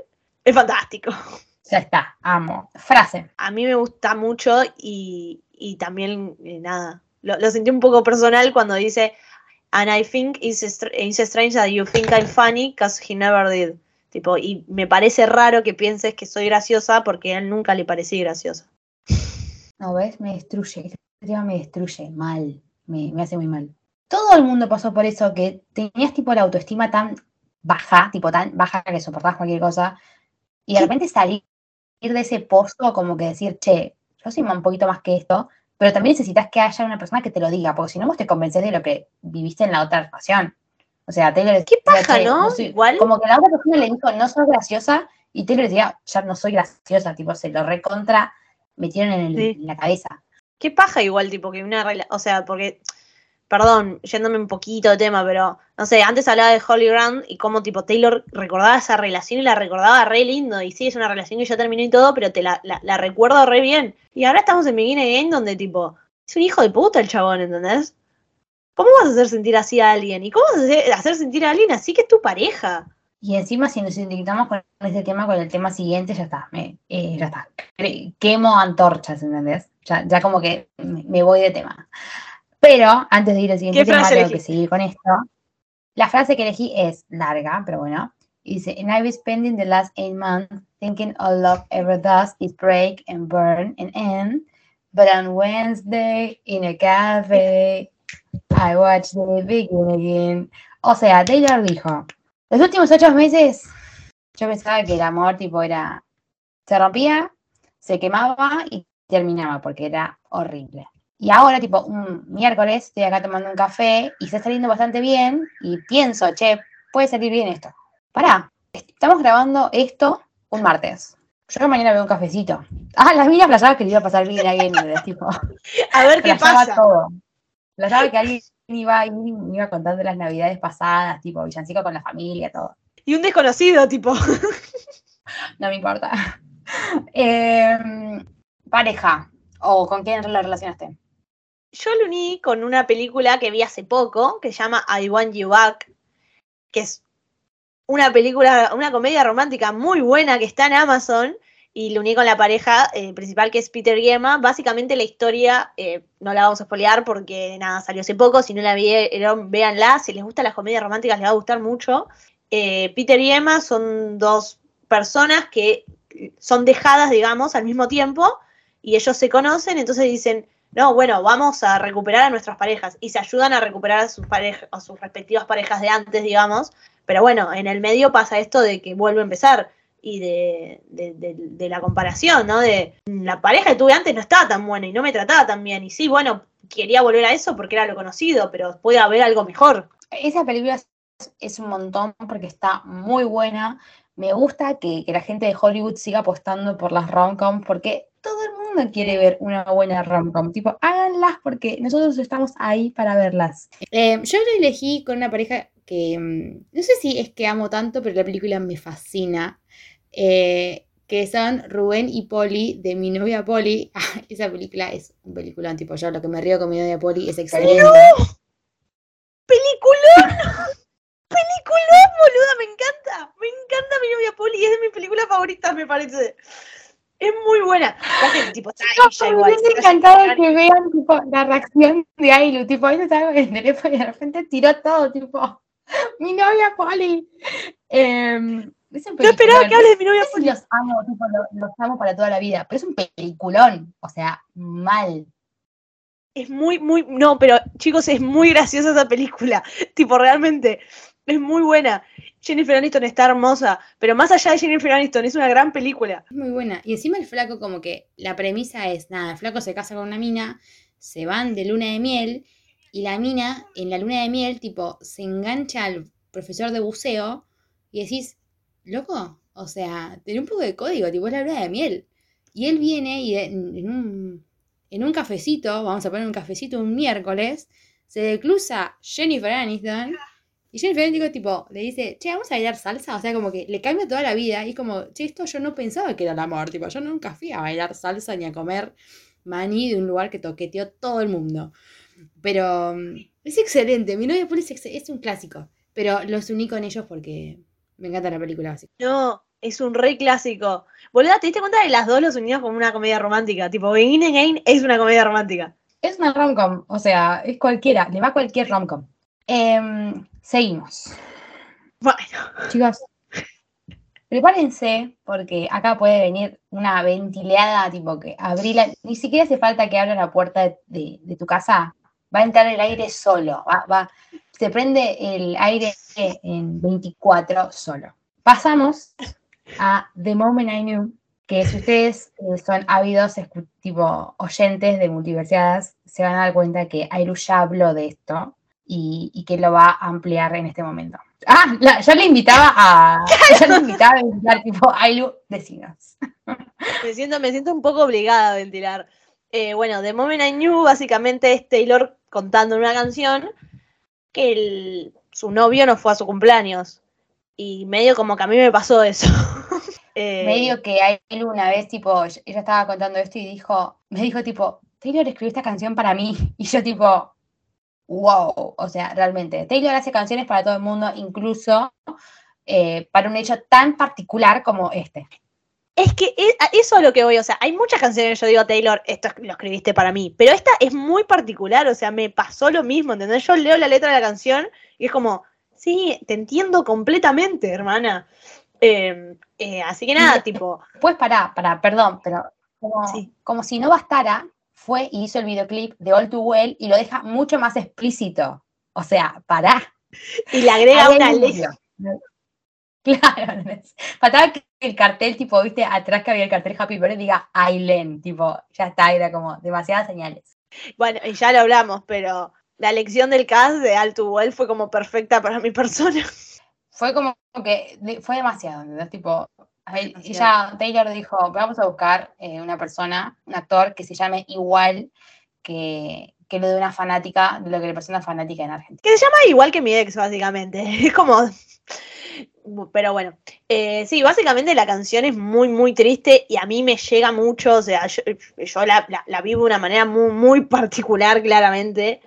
es fantástico. Ya está, amo. Frase. a mí me gusta mucho y, y también, eh, nada, lo, lo sentí un poco personal cuando dice, and I think it's, str- it's strange that you think I'm funny because he never did. Tipo, y me parece raro que pienses que soy graciosa porque a él nunca le parecí graciosa. No, ¿ves? Me destruye. Este tema me destruye mal. Me, me hace muy mal. Todo el mundo pasó por eso, que tenías tipo la autoestima tan baja, tipo tan baja que soportabas cualquier cosa, y de repente salir de ese pozo como que decir, che, yo soy un poquito más que esto, pero también necesitas que haya una persona que te lo diga, porque si no vos te convences de lo que viviste en la otra relación. O sea, Taylor Qué decía, paja, "Che, ¿no? soy-". Igual. Como que la otra persona le dijo, no soy graciosa, y Taylor decía, ya no soy graciosa, tipo, se lo recontra metieron en, el- Sí. en la cabeza. Qué paja igual, tipo, que una rela- O sea, porque, perdón, yéndome un poquito de tema, pero, no sé, antes hablaba de Holly Grant y cómo, tipo, Taylor recordaba esa relación y la recordaba re lindo. Y sí, es una relación que ya terminó y todo, pero te la, la, recuerdo re bien. Y ahora estamos en Begin Again donde, tipo, es un hijo de puta el chabón, ¿entendés? ¿Cómo vas a hacer sentir así a alguien? ¿Y cómo vas a hacer, sentir a alguien así que es tu pareja? Y encima, si nos identificamos con ese tema, con el tema siguiente, ya está, eh, ya está. Quemo antorchas, ¿entendés? Ya, ya como que me voy de tema. Pero antes de ir al siguiente ¿Qué tema, tengo que seguir con esto. La frase que elegí es larga, pero bueno. Dice, and I've been spending the last eight months thinking all love ever does is break and burn and end. But on Wednesday, in a cafe, I watched the begin again. O sea, Taylor dijo, los últimos ocho meses yo pensaba que el amor tipo era, se rompía, se quemaba y terminaba porque era horrible. Y ahora, tipo, un miércoles estoy acá tomando un café y está saliendo bastante bien y pienso, che, puede salir bien esto. Pará, estamos grabando esto un martes. Yo mañana veo un cafecito. Ah, las minas playadas que le iba a pasar bien a alguien, tipo, A ver qué pasa. todo. Playaba que alguien iba, y me iba contando las navidades pasadas, tipo, villancico con la familia, todo. Y un desconocido, tipo. No me importa. Em, pareja. ¿O con quién lo relacionaste? Yo lo uní con una película que vi hace poco, que se llama I Want You Back, que es una película, una comedia romántica muy buena que está en Amazon, y lo uní con la pareja eh, principal que es Peter Emma. Básicamente la historia, eh, no la vamos a spoilear porque nada, salió hace poco, si no la vieron, véanla, si les gustan las comedias románticas les va a gustar mucho. Eh, Peter y Emma son dos personas que son dejadas, digamos, al mismo tiempo, y ellos se conocen, entonces dicen, no, bueno, vamos a recuperar a nuestras parejas y se ayudan a recuperar a sus parejas, a sus respectivas parejas de antes, digamos. Pero bueno, en el medio pasa esto de que vuelve a empezar y de, de, la comparación, ¿no? De la pareja que tuve antes no estaba tan buena y no me trataba tan bien. Y sí, bueno, quería volver a eso porque era lo conocido, pero puede haber algo mejor. Esa película es, un montón porque está muy buena. Me gusta que, que la gente de Hollywood siga apostando por las rom-coms porque todo el mundo quiere ver una buena rom-com. Tipo, háganlas porque nosotros estamos ahí para verlas. Eh, yo lo elegí con una pareja que mm, no sé si es que amo tanto, pero la película me fascina. eh, que son Rubén y Poli de mi novia Poli. Ah, Esa película es un peliculón, tipo yo lo que me río con mi novia Poli es excelente. ¡Peliculón! ¡Peliculón, boluda! Me encanta. Me encanta mi novia Poli. Es de mis películas favoritas, me parece. Es muy buena. Aparte, tipo, está No, ella me hubiese encantado que vean tipo, la reacción de Ailu. Tipo, ella estaba con el teléfono y de repente tiró todo. Tipo, mi novia. Eh, es un No esperaba que hable de mi novia Poli. los amo, tipo, lo- los, amo para toda la vida, pero es un peliculón. O sea, mal. Es muy, muy. No, pero chicos, es muy graciosa esa película. Tipo, realmente. Es muy buena. Jennifer Aniston está hermosa. Pero más allá de Jennifer Aniston, es una gran película. Muy buena. Y encima el flaco como que la premisa es, nada, el flaco se casa con una mina, se van de luna de miel y la mina en la luna de miel tipo se engancha al profesor de buceo y decís, loco, o sea, ten un poco de código, tipo es la luna de miel. Y él viene y en un, en un cafecito, vamos a poner un cafecito un miércoles, se declusa Jennifer Aniston y Jennifer Aniston tipo le dice, che, vamos a bailar salsa, o sea, como que le cambia toda la vida y es como, che, esto yo no pensaba que era el amor, tipo, yo nunca fui a bailar salsa ni a comer maní de un lugar que toqueteó todo el mundo. Pero mm, es excelente, mi novia es, ex- es un clásico, pero los uní con ellos porque me encanta la película así. No, es un re clásico. Boluda, ¿te diste cuenta de las dos los unidos como una comedia romántica? Tipo, Begin Again es una comedia romántica. Es una rom-com, o sea, es cualquiera, le va a cualquier rom-com. Em, seguimos. Bueno, Chicos, prepárense porque acá puede venir una ventilada, tipo que abrí la- ni siquiera hace falta que abra la puerta de, de- de tu casa, va a entrar el aire solo, va, va- se prende el aire en 24 solo. Pasamos a The Moment I Knew, que si ustedes eh, son ávidos tipo oyentes de multiverseadas, se van a dar cuenta que Airu ya habló de esto y, y que lo va a ampliar en este momento. Ah, la- ya le invitaba a. Ya le invitaba a ventilar, tipo, Ailu, decinos. me siento, me siento un poco obligada a ventilar. Eh, bueno, The Moment I Knew básicamente es Taylor contando en una canción que el- su novio no fue a su cumpleaños. Y medio como que a mí me pasó eso. Eh, Medio que Ailu una vez, tipo, ella estaba contando esto y dijo, me dijo, tipo, Taylor escribió esta canción para mí. Y yo, tipo, wow. O sea, realmente, Taylor hace canciones para todo el mundo, incluso eh, para un hecho tan particular como este. Es que es- a eso es lo que voy, o sea, hay muchas canciones que yo digo, Taylor, esto lo escribiste para mí, pero esta es muy particular, o sea, me pasó lo mismo, ¿entendés? Yo leo la letra de la canción y es como, sí, te entiendo completamente, hermana. Eh, eh, así que nada, tipo, Pues pará, pará, perdón, pero como, Sí. como si no bastara, fue y hizo el videoclip de All Too Well y lo deja mucho más explícito. O sea, pará. y le agrega una letra. Claro, faltaba que el cartel, tipo, viste, atrás que había el cartel Happy Birthday diga Aileen, tipo, ya está, era como demasiadas señales. Bueno, y ya lo hablamos, pero la elección del cast de All Too Well fue como perfecta para mi persona. Fue como que fue demasiado, ¿entendés? Tipo, ella, Taylor dijo, vamos a buscar eh, una persona, un actor que se llame igual que, que lo de una fanática, de lo que le pasó a una fanática en Argentina. Que se llama igual que mi ex, básicamente. Es como. Pero bueno. Eh, sí, básicamente la canción es muy, muy triste y a mí me llega mucho. O sea, yo, yo la, la- la vivo de una manera muy, muy particular, claramente.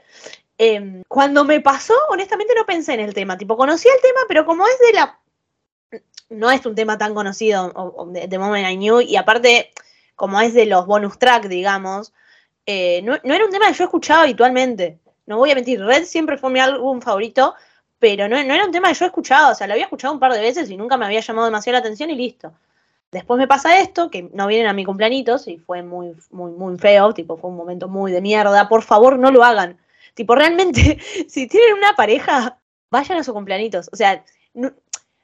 Eh, cuando me pasó, honestamente no pensé en el tema. Tipo, conocía el tema, pero como es de la. No es un tema tan conocido de, de Moment I Knew, y aparte, como es de los bonus track, digamos, eh, no, no era un tema que yo escuchaba habitualmente. No voy a mentir, Red siempre fue mi álbum favorito, pero no, no era un tema que yo escuchaba, o sea, lo había escuchado un par de veces y nunca me había llamado demasiado la atención y listo. Después me pasa esto, que no vienen a mi cumpleaños y fue muy, muy, muy feo, tipo, fue un momento muy de mierda. Por favor, no lo hagan. Tipo, realmente, si tienen una pareja, vayan a sus cumpleaños. O sea,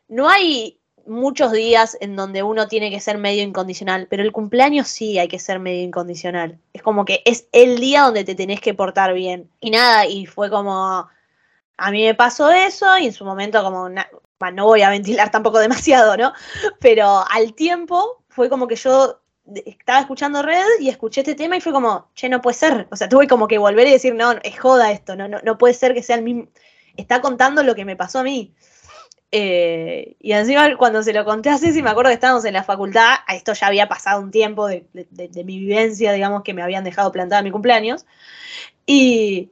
no hay muchos días en donde uno tiene que ser medio incondicional, pero el cumpleaños sí hay que ser medio incondicional. Es como que es el día donde te tenés que portar bien. Y nada, y fue como, a mí me pasó eso y en su momento como, bah, no voy a ventilar tampoco demasiado, ¿no? Pero al tiempo fue como que yo estaba escuchando Red y escuché este tema y fue como, che, no puede ser. O sea, tuve como que volver y decir, no, es joda esto, no, no, no puede ser que sea el mismo. Está contando lo que me pasó a mí. Eh, y encima cuando se lo conté a Ceci, me acuerdo que estábamos en la facultad, a esto ya había pasado un tiempo de, mi vivencia, digamos, que me habían dejado plantada mi cumpleaños. Y,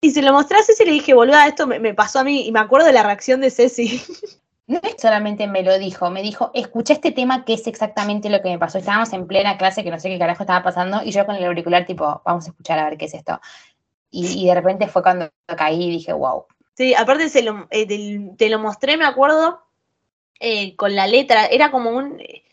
y se lo mostré a Ceci y le dije, boluda, esto me, pasó a mí. Y me acuerdo de la reacción de Ceci. No solamente me lo dijo, me dijo, escuché este tema que es exactamente lo que me pasó. Estábamos en plena clase que no sé qué carajo estaba pasando y yo con el auricular tipo, vamos a escuchar a ver qué es esto. Y de repente fue cuando caí y dije, wow. Sí, aparte eh, te lo mostré, me acuerdo, eh, con la letra. Era como un. eh,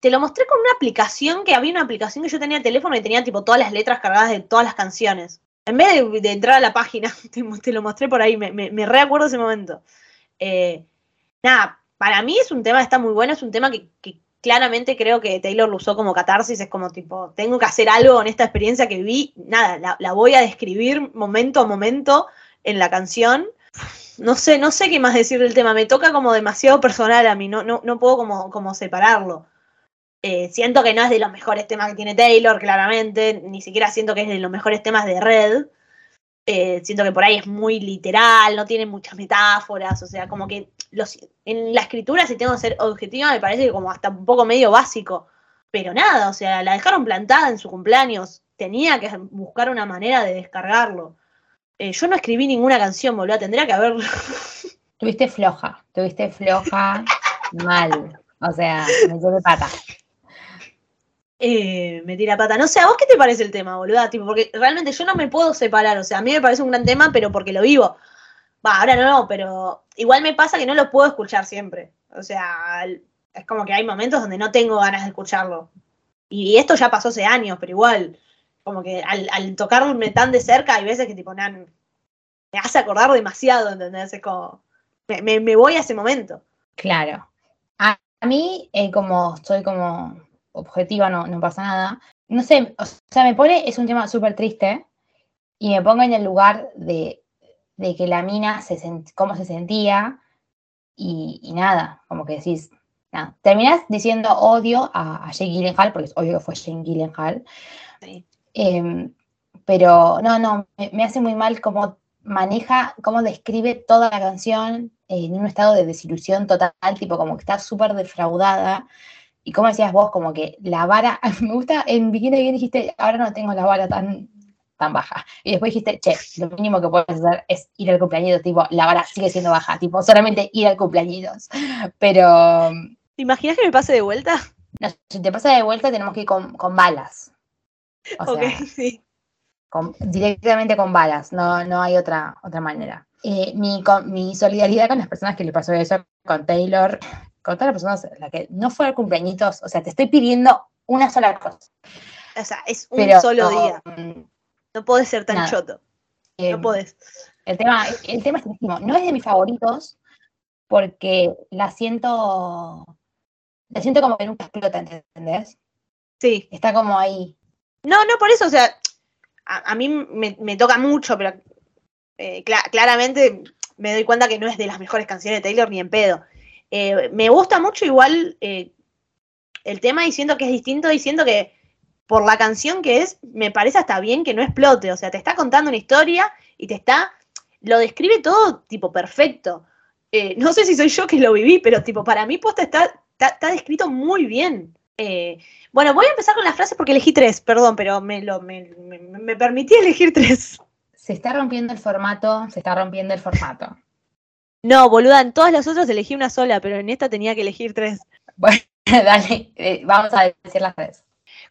Te lo mostré con una aplicación que había una aplicación que yo tenía en el teléfono y tenía tipo todas las letras cargadas de todas las canciones. En vez de, entrar a la página, te, lo mostré por ahí, me, me, me reacuerdo ese momento. Eh, nada, para mí es un tema que está muy bueno, es un tema que, claramente creo que Taylor lo usó como catarsis, es como tipo, tengo que hacer algo con esta experiencia que viví, nada, la voy a describir momento a momento en la canción. No sé, no sé qué más decir del tema, me toca como demasiado personal a mí, no, no, no puedo como, como separarlo. Eh, siento que no es de los mejores temas que tiene Taylor, claramente, ni siquiera siento que es de los mejores temas de Red. Eh, siento que por ahí es muy literal, no tiene muchas metáforas, o sea, como que los, en la escritura, si tengo que ser objetiva, me parece que como hasta un poco medio básico. Pero nada, o sea, la dejaron plantada en su cumpleaños, tenía que buscar una manera de descargarlo. Eh, yo no escribí ninguna canción, boludo, tendría que haber... Tuviste floja, tuviste floja mal. O sea, me de pata. eh, me tira pata. No sé, ¿a vos qué te parece el tema, boluda? Tipo, porque realmente yo no me puedo separar. O sea, a mí me parece un gran tema, pero porque lo vivo. Va, ahora no, no, pero igual me pasa que no lo puedo escuchar siempre. O sea, es como que hay momentos donde no tengo ganas de escucharlo. Y esto ya pasó hace años, pero igual, como que al, al tocarme tan de cerca, hay veces que tipo, me hace acordar demasiado, ¿entendés? Es como, me, me- me voy a ese momento. Claro. A, a mí, eh, como soy como objetiva, no, no pasa nada. No sé, o sea, me pone, es un tema súper triste y me pongo en el lugar de, de que la mina, se sent- cómo se sentía y, y nada, como que decís, nada. Terminás diciendo odio a, a Jake Gyllenhaal, porque es obvio que fue Jake Gyllenhaal. Sí. Em, pero no, no, me, me hace muy mal cómo maneja, cómo describe toda la canción eh, en un estado de desilusión total, tipo como que está súper defraudada. Y como decías vos, como que la vara, me gusta, en Bikini Again dijiste, ahora no tengo la vara tan, tan baja. Y después dijiste, che, lo mínimo que puedes hacer es ir al cumpleaños, tipo, la vara sigue siendo baja, tipo, solamente ir al cumpleaños. Pero, ¿Te imaginas que me pase de vuelta? no, si te pasa de vuelta tenemos que ir con, con balas. O sea, sí. con- directamente con balas, no, no hay otra, otra manera. Eh, mi, con- mi solidaridad con las personas que le pasó eso, con Taylor, con todas las personas a las que no fue al cumpleañitos, o sea, te estoy pidiendo una sola cosa. O sea, es un Pero, solo día. mm, No podés ser tan Nada. choto. eh, No podés. el, tema, el tema es tristísimo. No es de mis favoritos porque la siento, la siento como que nunca explota, ¿entendés? Sí. Está como ahí. No, no, por eso, o sea, a, mí me, toca mucho, pero eh, cla- claramente me doy cuenta que no es de las mejores canciones de Taylor ni en pedo. Eh, me gusta mucho igual eh, el tema diciendo que es distinto, diciendo que por la canción que es, me parece hasta bien que no explote. O sea, te está contando una historia y te está. Lo describe todo tipo perfecto. Eh, no sé si soy yo que lo viví, pero tipo, para mí posta está, está, está descrito muy bien. Eh, bueno, voy a empezar con las frases porque elegí tres, perdón, pero me, lo, me, me, me permití elegir tres. Se está rompiendo el formato, se está rompiendo el formato. No, boluda, en todas las otras elegí una sola, pero en esta tenía que elegir tres. Bueno, dale, eh, vamos a decir las tres.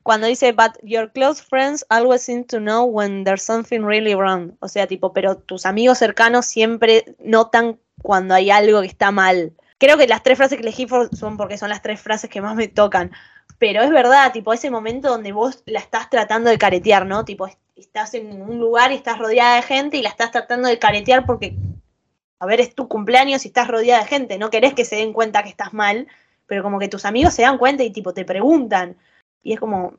Cuando dice, but your close friends always seem to know when there's something really wrong. O sea, tipo, pero tus amigos cercanos siempre notan cuando hay algo que está mal. Creo que las tres frases que elegí son porque son las tres frases que más me tocan. Pero es verdad, tipo, ese momento donde vos la estás tratando de caretear, ¿no? Tipo, est- estás en un lugar y estás rodeada de gente y la estás tratando de caretear porque, a ver, es tu cumpleaños y estás rodeada de gente. No querés que se den cuenta que estás mal, pero como que tus amigos se dan cuenta y, tipo, te preguntan. Y es como,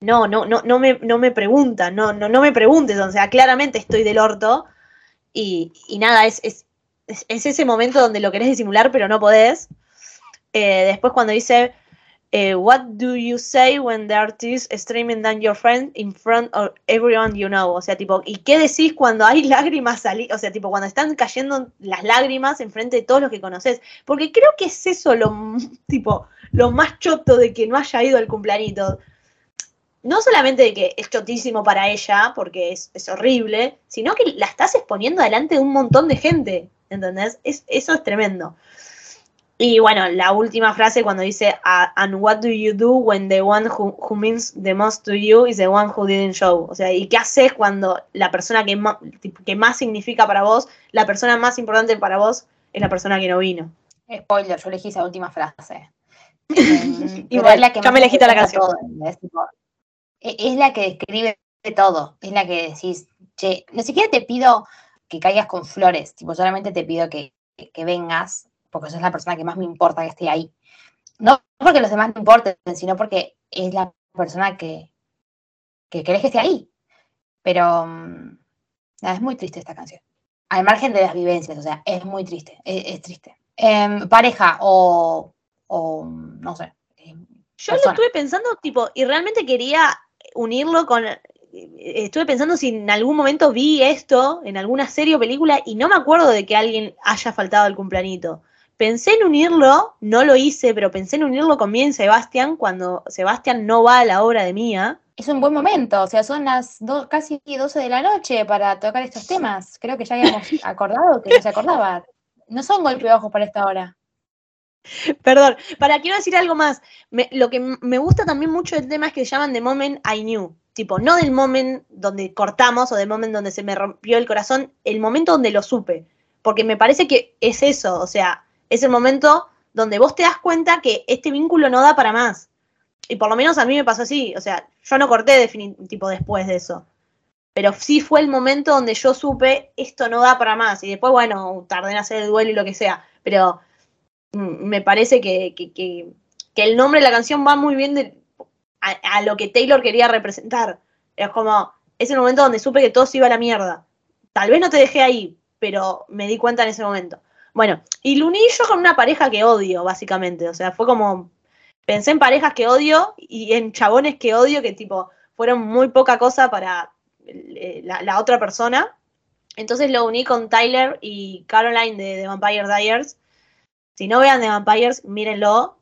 no, no, no, no me, no me preguntan, no, no, no me preguntes, o sea, claramente estoy del orto. Y, y nada, es, es, es- es ese momento donde lo querés disimular, pero no podés. Eh, después cuando dice, eh, What do you say when the artist is streaming down your friend in front of everyone you know? O sea, tipo, ¿y qué decís cuando hay lágrimas? O sea, tipo, cuando están cayendo las lágrimas enfrente de todos los que conoces. Porque creo que es eso lo, tipo, lo más choto de que no haya ido al cumpleañito. No solamente de que es chotísimo para ella, porque es, es horrible, sino que la estás exponiendo delante de un montón de gente. ¿Entendés? Es, eso es tremendo. Y bueno, la última frase cuando dice, "Ah, and what do you do when the one who, who means the most to you is the one who didn't show? O sea, ¿y qué haces cuando la persona que, tipo, que más significa para vos, la persona más importante para vos, es la persona que no vino? Spoiler, yo elegí esa última frase. Em, es la que más me elegiste la canción. e- es la que describe todo. Es la que decís, che, ni siquiera te pido que caigas con flores, tipo, solamente te pido que- que vengas, porque sos la persona que más me importa que esté ahí. No porque los demás me importen, sino porque es la persona que, que querés que esté ahí. Pero mm, nada, es muy triste esta canción. Al margen de las vivencias, o sea, es muy triste, es, es triste. Em, pareja o, o, no sé. em, Yo lo persona. estuve pensando, tipo, y realmente quería unirlo con. eh, Estuve pensando si en algún momento vi esto en alguna serie o película y no me acuerdo de que alguien haya faltado al cumpleañito. Pensé en unirlo, no lo hice, pero pensé en unirlo con Mía y Sebastián cuando Sebastián no va a la obra de Mía. Es un buen momento, o sea, son las do- casi 12 de la noche para tocar estos temas. Creo que ya habíamos acordado que no se acordaba. No son golpe de ojos para esta hora. Perdón, para quiero decir algo más. Me- lo que me gusta también mucho del tema es que llaman The Moment I Knew. Tipo, no del moment donde cortamos o del moment donde se me rompió el corazón, el momento donde lo supe. Porque me parece que es eso, o sea, es el momento donde vos te das cuenta que este vínculo no da para más. Y por lo menos a mí me pasó así, o sea, yo no corté tipo después de eso. Pero sí fue el momento donde yo supe, esto no da para más. Y después, bueno, tardé en hacer el duelo y lo que sea. Pero mm, me parece que, que- que- que el nombre de la canción va muy bien a, a lo que Taylor quería representar. Es como, es el momento donde supe que todo se iba a la mierda. Tal vez no te dejé ahí, pero me di cuenta en ese momento. Bueno, y lo uní yo con una pareja que odio, básicamente. O sea, fue como, pensé en parejas que odio y en chabones que odio que tipo, fueron muy poca cosa para eh, la, otra persona. Entonces lo uní con Tyler y Caroline de, de Vampire Diaries. Si no vean The Vampires, mírenlo.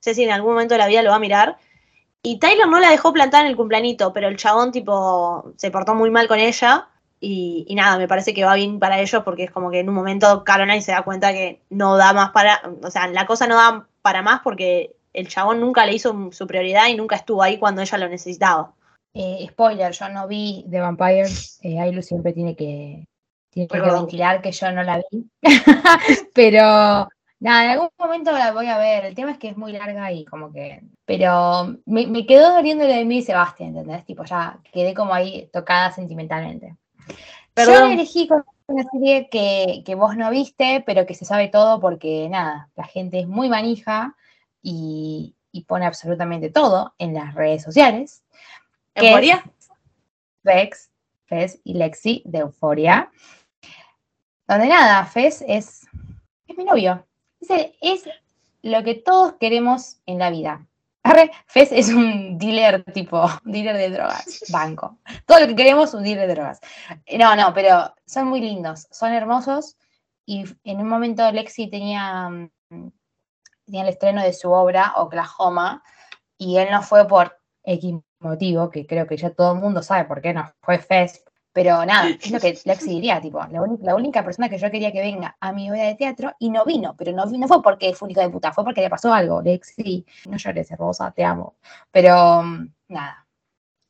Sé si en algún momento de la vida lo va a mirar. Y Tyler no la dejó plantar en el cumpleañito, pero el chabón, tipo, se portó muy mal con ella. Y, y nada, me parece que va bien para ellos porque es como que en un momento Caroline se da cuenta que no da más para. O sea, la cosa no da para más porque el chabón nunca le hizo su prioridad y nunca estuvo ahí cuando ella lo necesitaba. Eh, spoiler, yo no vi The Vampires. Eh, Ailu siempre tiene que, tiene que ventilar que yo no la vi. Pero nada, en algún momento la voy a ver. El tema es que es muy larga y como que. Pero me, me quedó doliendo lo de mí y Sebastián, ¿entendés? Tipo, ya quedé como ahí tocada sentimentalmente. Yo Perdón. elegí con una serie que, que vos no viste, pero que se sabe todo porque nada, la gente es muy manija y, y pone absolutamente todo en las redes sociales. ¿Euforia? Vex, Fez y Lexi de Euforia. Donde nada, Fez es, es mi novio. Es, el- es lo que todos queremos en la vida. Arre, es un dealer tipo, dealer de drogas, banco. Todo lo que queremos, un dealer de drogas. No, no, pero son muy lindos, son hermosos. Y en un momento Lexi tenía, mm, tenía el estreno de su obra, Oklahoma, y él no fue por X motivo, que creo que ya todo el mundo sabe por qué no fue Fez, pero nada, es lo que Lexi diría, tipo, la, única persona que yo quería que venga a mi obra de teatro y no vino, pero no, no fue porque fue un hijo de puta, fue porque le pasó algo, Lexi, no llores, hermosa, te amo, pero mm, nada,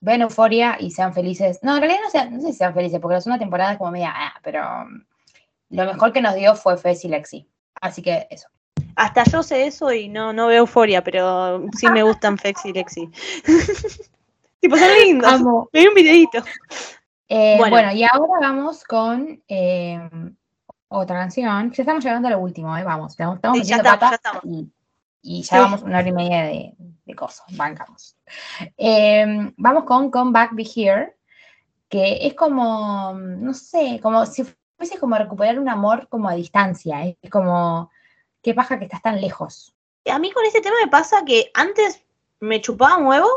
ven Euforia y sean felices, no, en realidad no, sean, no sé si sean felices, porque la segunda temporada es como media, ah, pero mm, lo mejor que nos dio fue Fez y Lexi, así que eso. Hasta yo sé eso y no, no veo euforia, pero sí me gustan Fex y Lexi. tipo, son lindos. Amo. Me vi un videito. Eh, Bueno. bueno. y ahora vamos con eh, otra canción. Ya estamos llegando a lo último, ¿eh? Vamos, estamos, Sí, ya estamos, ya estamos. y, y ya Sí. vamos una hora y media de, de cosas, bancamos. Vamos con Come Back Be Here, que es como, no sé, como si fuese como recuperar un amor como a distancia, es como, qué paja que estás tan lejos. a mí con este tema me pasa que antes me chupaba un huevo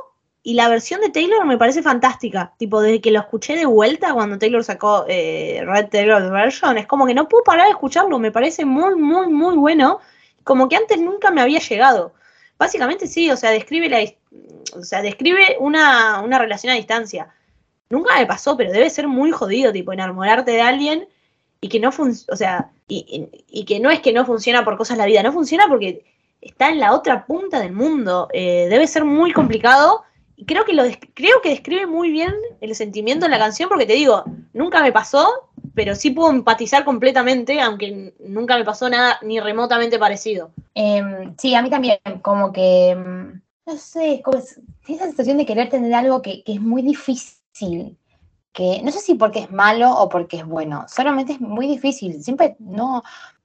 y la versión de Taylor me parece fantástica. Tipo, desde que lo escuché de vuelta cuando Taylor sacó eh, Red Taylor Version, es como que no puedo parar de escucharlo, me parece muy, muy, muy bueno. Como que antes nunca me había llegado. Básicamente sí, o sea, describe la o sea, describe una, una relación a distancia. Nunca me pasó, pero debe ser muy jodido, tipo, enamorarte de alguien y que no funciona, o sea, y, y- y que no es que no funciona por cosas de la vida, no funciona porque está en la otra punta del mundo. Eh, debe ser muy complicado. Creo que lo creo que describe muy bien el sentimiento en la canción, porque te digo, nunca me pasó, pero sí puedo empatizar completamente, aunque nunca me pasó nada ni remotamente parecido. Em, sí, a mí también, como que, em, no sé, como es- esa sensación de querer tener algo que, que es muy difícil, que no sé si porque es malo o porque es bueno, solamente es muy difícil, siempre, no,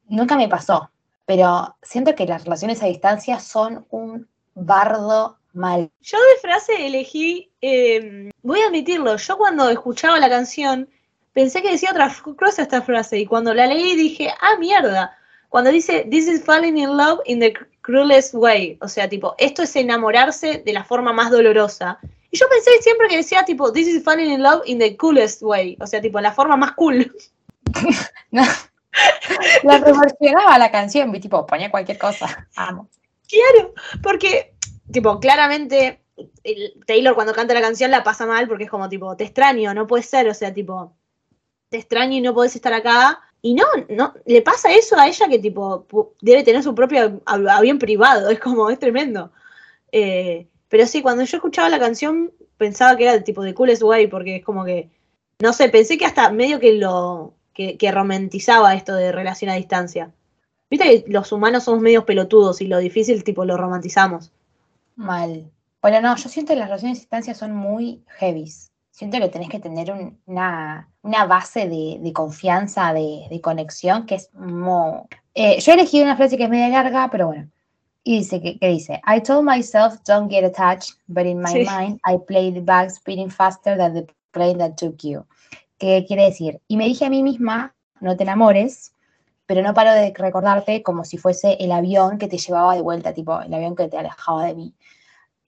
nunca me pasó, pero siento que las relaciones a distancia son un bardo mal. Yo de frase elegí, eh, voy a admitirlo, yo cuando escuchaba la canción pensé que decía otra cosa esta frase y cuando la leí dije, ah, mierda, cuando dice, this is falling in love in the cruelest way, o sea, tipo, esto es enamorarse de la forma más dolorosa. Y yo pensé siempre que decía, tipo, this is falling in love in the coolest way, o sea, tipo, la forma más cool. No. La reversionaba la canción, vi, tipo, ponía cualquier cosa, amo. Claro, porque, tipo, claramente Taylor cuando canta la canción la pasa mal porque es como, tipo, te extraño, no puede ser, o sea, tipo, te extraño y no podés estar acá. Y no, no, le pasa eso a ella que, tipo, debe tener su propio av- avión privado, es como, es tremendo. Eh, pero sí, cuando yo escuchaba la canción pensaba que era tipo de Coolest Way porque es como que, no sé, pensé que hasta medio que lo, que, que romantizaba esto de relación a distancia. Viste que los humanos somos medios pelotudos y lo difícil, tipo, lo romantizamos. Mal. Bueno, no, yo siento que las relaciones a distancia son muy heavies. Siento que tenés que tener un- una, una base de, de confianza, de, de conexión, que es muy... Eh, yo he elegido una frase que es media larga, pero bueno. Y dice, que, que dice, I told myself don't get attached, but in my Sí. mind I played the bags beating faster than the plane that took you. ¿Qué quiere decir? Y me dije a mí misma, no te enamores, pero no paro de recordarte como si fuese el avión que te llevaba de vuelta, tipo el avión que te alejaba de mí.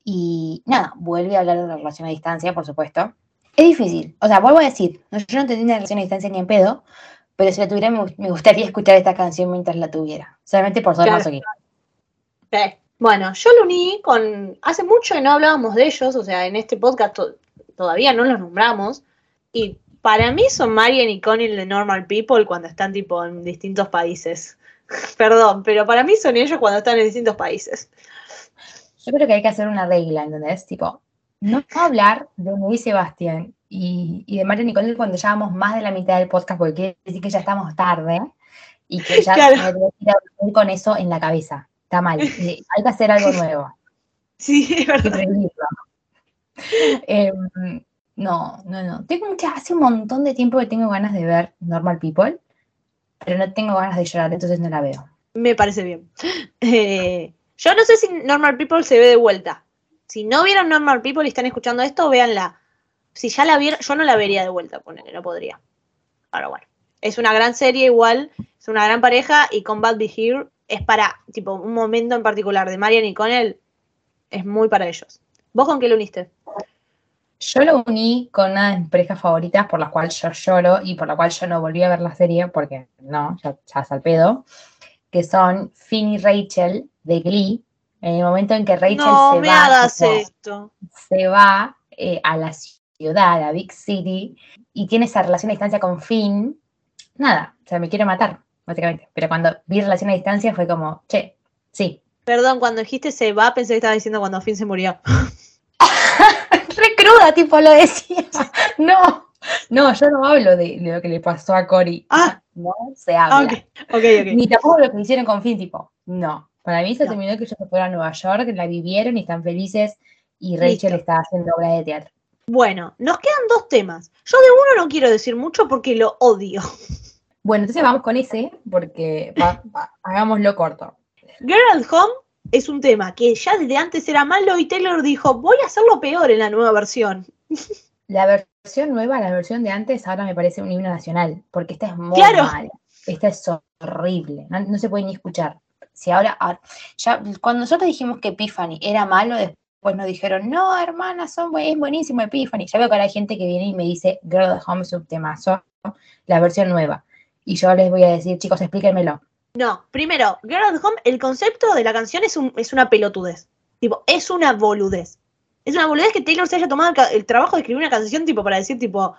Y nada, vuelve a hablar de la relación a distancia, por supuesto. Es difícil, o sea, vuelvo a decir, no, yo no tenía una relación a distancia ni en pedo, pero si la tuviera me, gu- me gustaría escuchar esta canción mientras la tuviera, solamente por ser Claro. masoquista. Sí. Bueno, yo lo uní con. Hace mucho que no hablábamos de ellos, o sea, en este podcast to- todavía no los nombramos. Y para mí son Marian y Connie de Normal People cuando están tipo en distintos países. Perdón, pero para mí son ellos cuando están en distintos países. Yo creo que hay que hacer una regla, ¿entendés? Tipo, no hablar de Ney y Sebastián y, y de Mario Nicole cuando ya vamos más de la mitad del podcast, porque quiere decir que ya estamos tarde y que ya Claro. me ir a dormir con eso en la cabeza. Está mal. Y Hay que hacer algo nuevo. Sí, es Hay que verdad. No, no, no. Tengo mucha, hace un montón de tiempo que tengo ganas de ver Normal People, pero no tengo ganas de llorar, entonces no la veo. Me parece bien. Eh, yo no sé si Normal People se ve de vuelta. Si no vieron Normal People y están escuchando esto, véanla. Si ya la vieron, yo no la vería de vuelta, ponele, no podría. Pero bueno. Es una gran serie igual, es una gran pareja y Combat Be Here es para, tipo, un momento en particular de Marian y Connell, es muy para ellos. ¿Vos con qué lo uniste? Yo lo uní con una de mis parejas favoritas por la cual yo lloro y por la cual yo no volví a ver la serie porque no, ya, ya es al pedo, que son Finn y Rachel de Glee. En el momento en que Rachel no se me va, hagas tipo, esto. se va eh, a la ciudad, a Big City, y tiene esa relación a distancia con Finn, nada, o sea, me quiero matar, básicamente. Pero cuando vi relación a distancia fue como, che, sí. Perdón, cuando dijiste se va, pensé que estaba diciendo cuando Finn se murió. Cruda, tipo, lo decía. No, no, yo no hablo de, de lo que le pasó a Cory. Ah. No se habla. Ah. Ni tampoco lo que hicieron con Finn, tipo, no. Para mí se No. terminó que ellos se fueron a Nueva York, la vivieron y están felices, y Rachel Listo. está haciendo obra de teatro. Bueno, nos quedan dos temas. Yo de uno no quiero decir mucho porque lo odio. Bueno, entonces vamos con ese, porque va- va, hagámoslo corto. Girl at Home es un tema que ya desde antes era malo y Taylor dijo, voy a hacerlo peor en la nueva versión. La versión nueva, la versión de antes, ahora me parece un himno nacional, porque esta es muy Claro. mala. Esta es horrible, no, no se puede ni escuchar. Si ahora, ahora- ya cuando nosotros dijimos que Epiphany era malo, después nos dijeron, no, hermana, son, buen- es buenísimo Epiphany. Ya veo que ahora hay gente que viene y me dice, Girl at Home es un temazo, la versión nueva. Y yo les voy a decir, chicos, explíquenmelo. No, primero, Girl at Home, el concepto de la canción es, un, es una pelotudez. Tipo, es una boludez. Es una boludez que Taylor se haya tomado el, trabajo de escribir una canción, tipo, para decir, tipo,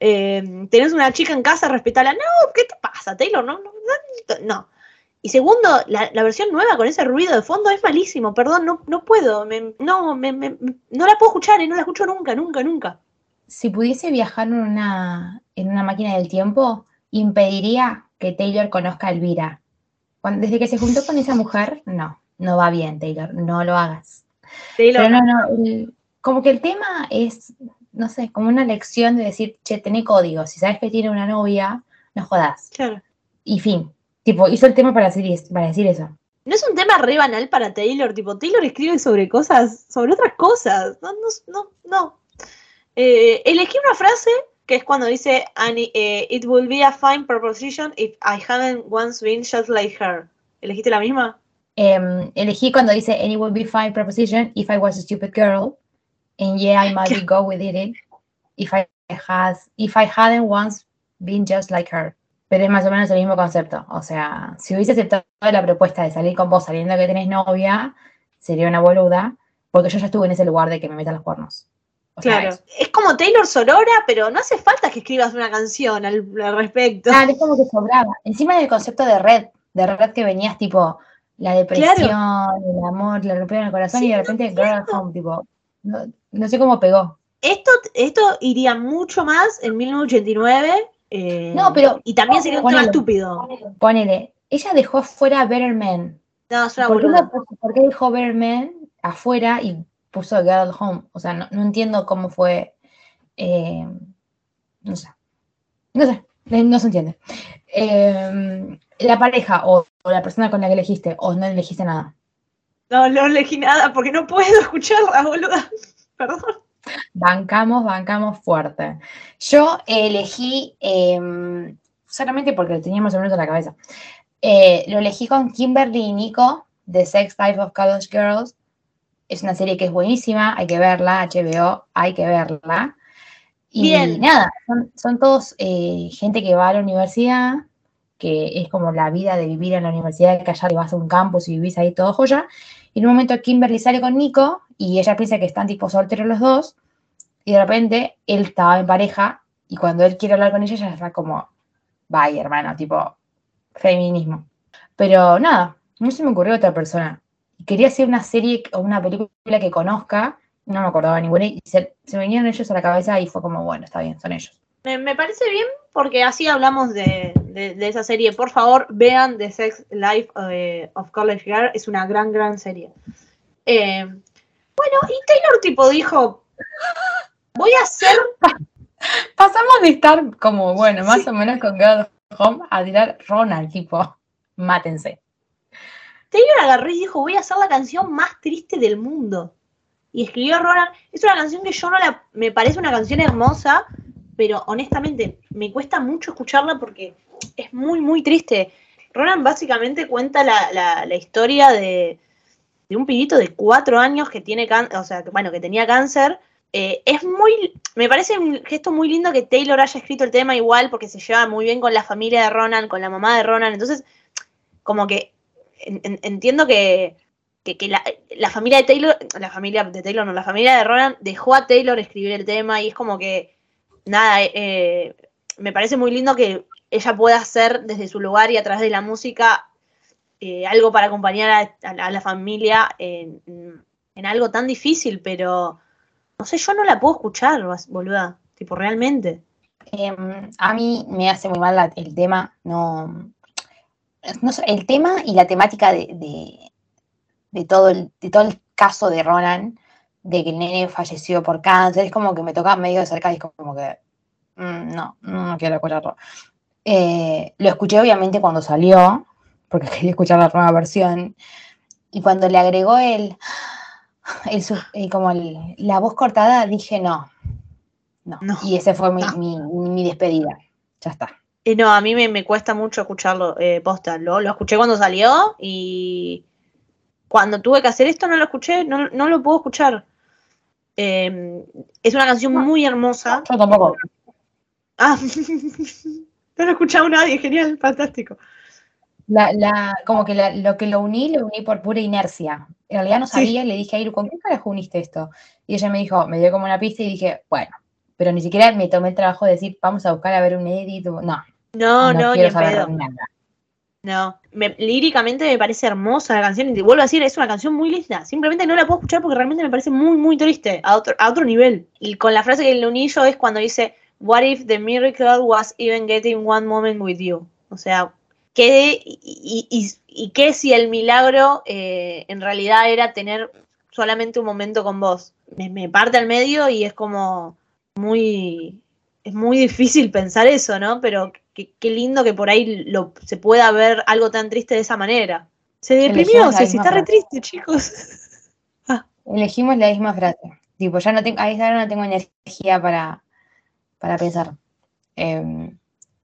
eh, tenés una chica en casa, respetala. No, ¿qué te pasa, Taylor? No, no, no. no. Y segundo, la, versión nueva con ese ruido de fondo es malísimo, perdón, no, no puedo, no, no la puedo escuchar y no la escucho nunca, nunca, nunca. Si pudiese viajar en una máquina del tiempo, impediría que Taylor conozca a Elvira. Cuando- desde que se juntó con esa mujer, no, no va bien, Taylor, no lo hagas. Taylor, Pero no, no, el- como que el tema es, no sé, como una lección de decir, che, tené código, si sabes que tiene una novia, no jodas. claro. Y fin, tipo, hizo el tema para decir, para decir eso. No es un tema re banal para Taylor, tipo, Taylor escribe sobre cosas, sobre otras cosas. No, no, no, no. Eh, elegí una frase que es cuando dice, "And, eh, it will be a fine proposition if I haven't once been just like her. ¿Elegiste la misma? Em, elegí cuando dice, and it would be fine proposition if I was a stupid girl, and yeah, I might be go with it if I has, if I hadn't once been just like her. Pero es más o menos el mismo concepto. O sea, si hubiese aceptado la propuesta de salir con vos sabiendo que tenés novia, sería una boluda, porque yo ya estuve en ese lugar de que me metan los cuernos. O Claro. Es como Taylor Sorora, pero no hace falta que escribas una canción al, al respecto. Claro, es como que sobraba. Encima del concepto de red, de red que venías tipo la depresión, el amor, le rompieron el corazón Sí, y de no repente girl at entiendo. home, tipo, no, no sé cómo pegó. Esto, esto iría mucho más en 1989. eh, No, pero- Y también sería un tema estúpido. Ponele, ella dejó fuera Better Man. No, es una ¿Por qué, no por qué dejó Better Man afuera y puso Girl at Home? O sea, no, no entiendo cómo fue. eh, no sé. No sé, eh, no se entiende. Eh, la pareja o, o la persona con la que elegiste o no elegiste nada. No, no elegí nada porque no puedo escucharla, boluda. Perdón. Bancamos, bancamos fuerte. Yo elegí, eh, solamente porque lo tenía más o menos en la cabeza, eh, lo elegí con Kimberly y Nico de Sex Life of College Girls. Es una serie que es buenísima, hay que verla, HBO, hay que verla. Y Bien. nada, son, son todos eh, gente que va a la universidad, que es como la vida de vivir en la universidad, que allá te vas a un campus y vivís ahí todo joya. Y en un momento Kimberly sale con Nico y ella piensa que están tipo solteros los dos. Y de repente él estaba en pareja y cuando él quiere hablar con ella, ella está como, bye, hermano, tipo, feminismo. Pero nada, no se me ocurrió otra persona. Quería hacer una serie o una película que conozca, no me acordaba ninguna, y se, se me vinieron ellos a la cabeza y fue como, bueno, está bien, son ellos. Me, me parece bien porque así hablamos de, de- de esa serie. Por favor, vean The Sex Life eh, of College Girl. Es una gran, gran serie. Eh, bueno, y Taylor tipo dijo, voy a hacer... Pasamos de estar como, bueno, más o menos con Girl Home a tirar Ronald, tipo, mátense. Taylor agarró y dijo, voy a hacer la canción más triste del mundo. Y escribió Ronan. Es una canción que yo no la... Me parece una canción hermosa, pero honestamente me cuesta mucho escucharla porque es muy, muy triste. Ronan básicamente cuenta la, la- historia de, de un pibito de cuatro años que tiene cáncer, o sea, que, bueno, que tenía cáncer. Eh, es muy, me parece un gesto muy lindo que Taylor haya escrito el tema igual porque se lleva muy bien con la familia de Ronan, con la mamá de Ronan. Entonces, como que en- en- entiendo que, que, la, familia de Taylor, la familia de Taylor, no, la familia de Ronan dejó a Taylor escribir el tema y es como que, nada, eh, eh, me parece muy lindo que ella pueda hacer desde su lugar y a través de la música eh, algo para acompañar a, la- familia en, algo tan difícil, pero no sé, yo no la puedo escuchar, boluda, tipo, realmente. Em, a mí me hace muy mal el tema, no, no sé, el tema y la temática de, de, de todo el, de todo el caso de Ronan, de que el nene falleció por cáncer, es como que me toca medio de cerca y es como que mm, no, no quiero escucharlo. Eh, lo escuché obviamente cuando salió, porque quería escuchar la nueva versión, y cuando le agregó el, el eh, como el- la voz cortada, dije no, no. No, y ese fue mi, no. mi- mi despedida. Ya está. Eh, no, a mí me, me cuesta mucho escucharlo, eh, posta. Lo, lo escuché cuando salió y cuando tuve que hacer esto no lo escuché, no, no lo puedo escuchar. Eh, es una canción muy hermosa. Yo tampoco. Ah, no lo ha escuchado nadie, genial, fantástico. La, la, como que la- lo que lo uní, lo uní por pura inercia. En realidad no Sí. sabía y le dije a Iru, ¿con qué carajo uniste esto? Y ella me dijo, me dio como una pista y dije, bueno, pero ni siquiera me tomé el trabajo de decir, vamos a buscar a ver un edit. o- No, No, no, quiero saber pedo. nada. No, me- líricamente me parece hermosa la canción y te vuelvo a decir, es una canción muy linda. Simplemente no la puedo escuchar porque realmente me parece muy, muy triste, a otro, a otro nivel. Y con la frase que le uní yo es cuando dice, What if the miracle was even getting one moment with you? O sea, ¿qué, y, y- y- y qué si el milagro eh, en realidad era tener solamente un momento con vos? Me, me parte al medio y es como muy, es muy difícil pensar eso, ¿no? Pero qué, qué lindo que por ahí lo, se pueda ver algo tan triste de esa manera. Se deprimió, se misma está re triste, chicos. Elegimos la misma frase. Tipo, ya no tengo, ahí ya no tengo energía para, para pensar. Eh,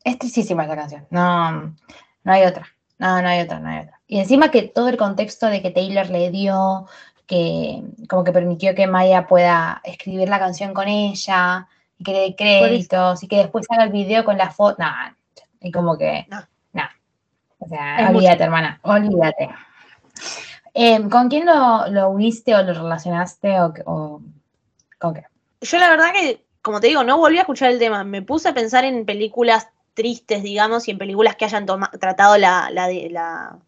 es tristísima esta canción. No, no hay otra. No, no hay otra, no hay otra. Y encima que todo el contexto de que Taylor le dio, que como que permitió que Maya pueda escribir la canción con ella, y que dé créditos, y que después haga el video con la foto. No, y como que. No. No. O sea, Es mucho. olvídate, hermana, olvídate. Eh, ¿Con quién lo, lo uniste o lo relacionaste o, o con qué? Yo la verdad que, como te digo, no volví a escuchar el tema. Me puse a pensar en películas tristes, digamos, y en películas que hayan toma- tratado la, la,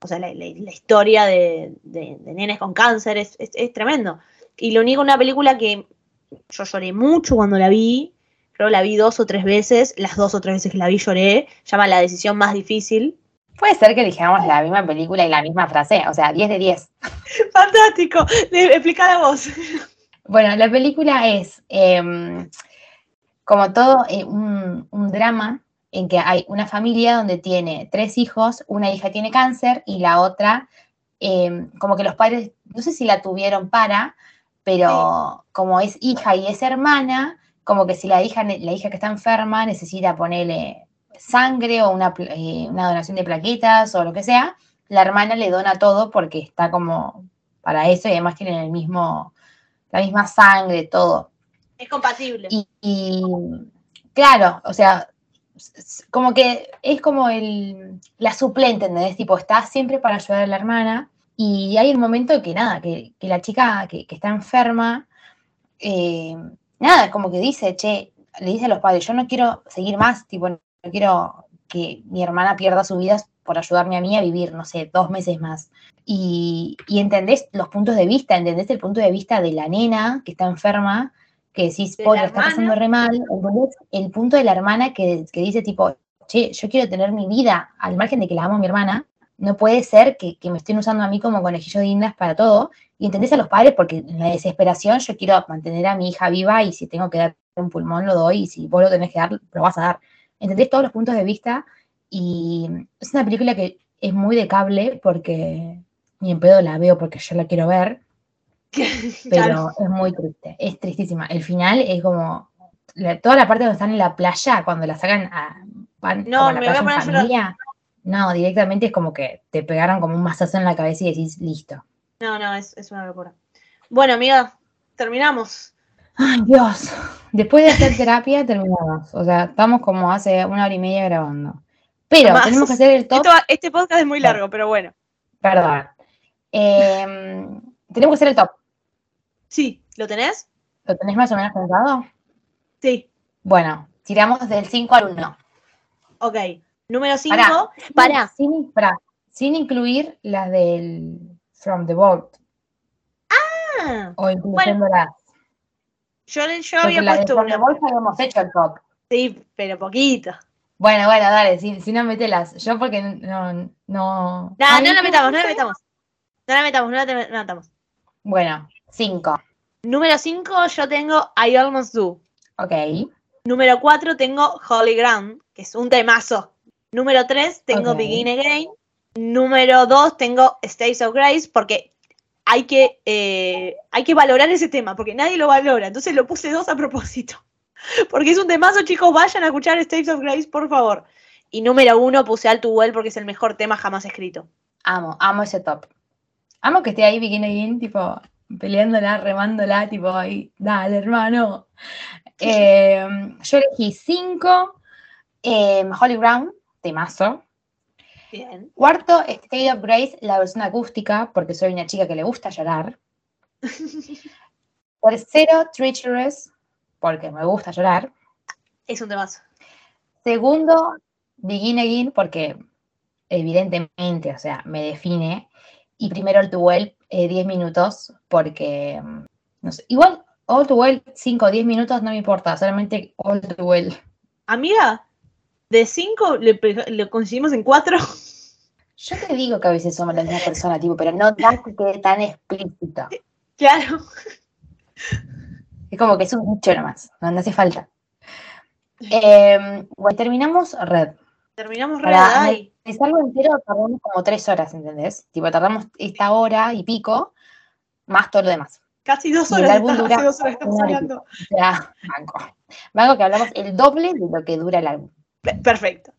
o sea, la, historia de, de- de nenes con cáncer. Es, es- es tremendo. Y lo único, una película que yo lloré mucho cuando la vi. Creo que la vi dos o tres veces. Las dos o tres veces que la vi lloré. Llama La decisión más difícil. Puede ser que dijéramos la misma película y la misma frase, o sea, 10 de 10. Fantástico. Explica la voz. Bueno, la película es em, como todo eh, un, un drama en que hay una familia donde tiene tres hijos, una hija tiene cáncer y la otra, em, como que los padres, no sé si la tuvieron para, pero como es hija y es hermana, como que si la hija, la hija que está enferma necesita ponerle sangre o una, eh, una donación de plaquetas o lo que sea, la hermana le dona todo porque está como para eso y además tienen el mismo, la misma sangre, todo. Es compatible. Y, y, claro, o sea, como que es como el, la suplente, ¿entendés? Tipo, está siempre para ayudar a la hermana. Y hay un momento que nada, que, que la chica que, que está enferma, eh, nada, como que dice, che, le dice a los padres, yo no quiero seguir más, tipo, no quiero que mi hermana pierda su vida por ayudarme a mí a vivir, no sé, dos meses más. Y, y entendés los puntos de vista, entendés el punto de vista de la nena que está enferma, que decís, De pobre, está pasando re mal, entendés el punto de la hermana que, que dice tipo, che, yo quiero tener mi vida, al margen de que la amo a mi hermana, no puede ser que, que me estén usando a mí como conejillo de indias para todo, y entendés a los padres porque en la desesperación yo quiero mantener a mi hija viva y si tengo que dar un pulmón lo doy y si vos lo tenés que dar, lo vas a dar. Entendés todos los puntos de vista y es una película que es muy de cable porque ni en pedo la veo porque yo la quiero ver, pero es muy triste, es tristísima. El final es como la- toda la parte donde están en la playa, cuando la sacan a, van No, me voy a poner a llorar. No, directamente es como que te pegaron como un mazazo en la cabeza y decís, listo. No, no, es, es una locura. Bueno, amiga, terminamos. Ay, Dios. Después de hacer terapia, terminamos. O sea, estamos como hace una hora y media grabando. Pero tenemos que hacer el top. Esto este podcast es muy largo, pero bueno. Perdón. Em, tenemos que hacer el top. Sí, ¿lo tenés? ¿Lo tenés más o menos pensado? Sí. Bueno, tiramos del 5 al 1. Ok. Número 5. Pará. Para. Sin, pará, sin incluir las del From the Vault. O incluyéndolas. Yo, yo había la de puesto From the una. Vault habíamos hecho el top. Sí, pero poquito. Bueno, bueno, dale, si, si no metelas. Yo porque no. No, No, Ay, no la ¿qué metamos, no la metamos. No la metamos, no la te- no la metamos. Bueno, 5. Número 5, yo tengo I Almost Do. Ok. Número 4 tengo Holy Ground, que es un temazo. Número 3 tengo. Begin Again. Número 2 tengo Stays of Grace, porque hay que, eh, hay que valorar ese tema, porque nadie lo valora. Entonces lo puse dos a propósito. Porque es un temazo, chicos. Vayan a escuchar States of Grace, por favor. Y número uno puse All Too Well porque es el mejor tema jamás escrito. Amo, amo ese top. Amo que esté ahí Begin Again, tipo, peleándola, remándola, tipo, ahí, dale, hermano. Eh, yo elegí cinco. eh, Holly Brown, temazo. Bien. Cuarto, State of Grace, la versión acústica, porque soy una chica que le gusta llorar. Tercero, Treacherous, porque me gusta llorar. Es un temazo. Segundo, Begin Again, porque evidentemente, o sea, me define. Y primero, All Too Well, eh, 10 minutos, porque, mm, no sé, igual, All Too Well, 5 o 10 minutos no me importa, solamente All Too Well. Amiga, de cinco le, le coincidimos en cuatro. Yo te digo que a veces somos la misma persona, tipo, pero no da que quede tan explícito. Claro. Es como que es un dicho nomás, no, no hace falta. Eh, bueno, terminamos Red. Terminamos red. Ay, analizarlo entero tardamos como tres horas, ¿entendés? Tipo, tardamos esta hora y pico, más todo lo demás. casi dos y el horas. álbum está- dura hace dos horas estamos hablando. Sea, banco. Banco que hablamos el doble de lo que dura el álbum. Pe- Perfecto.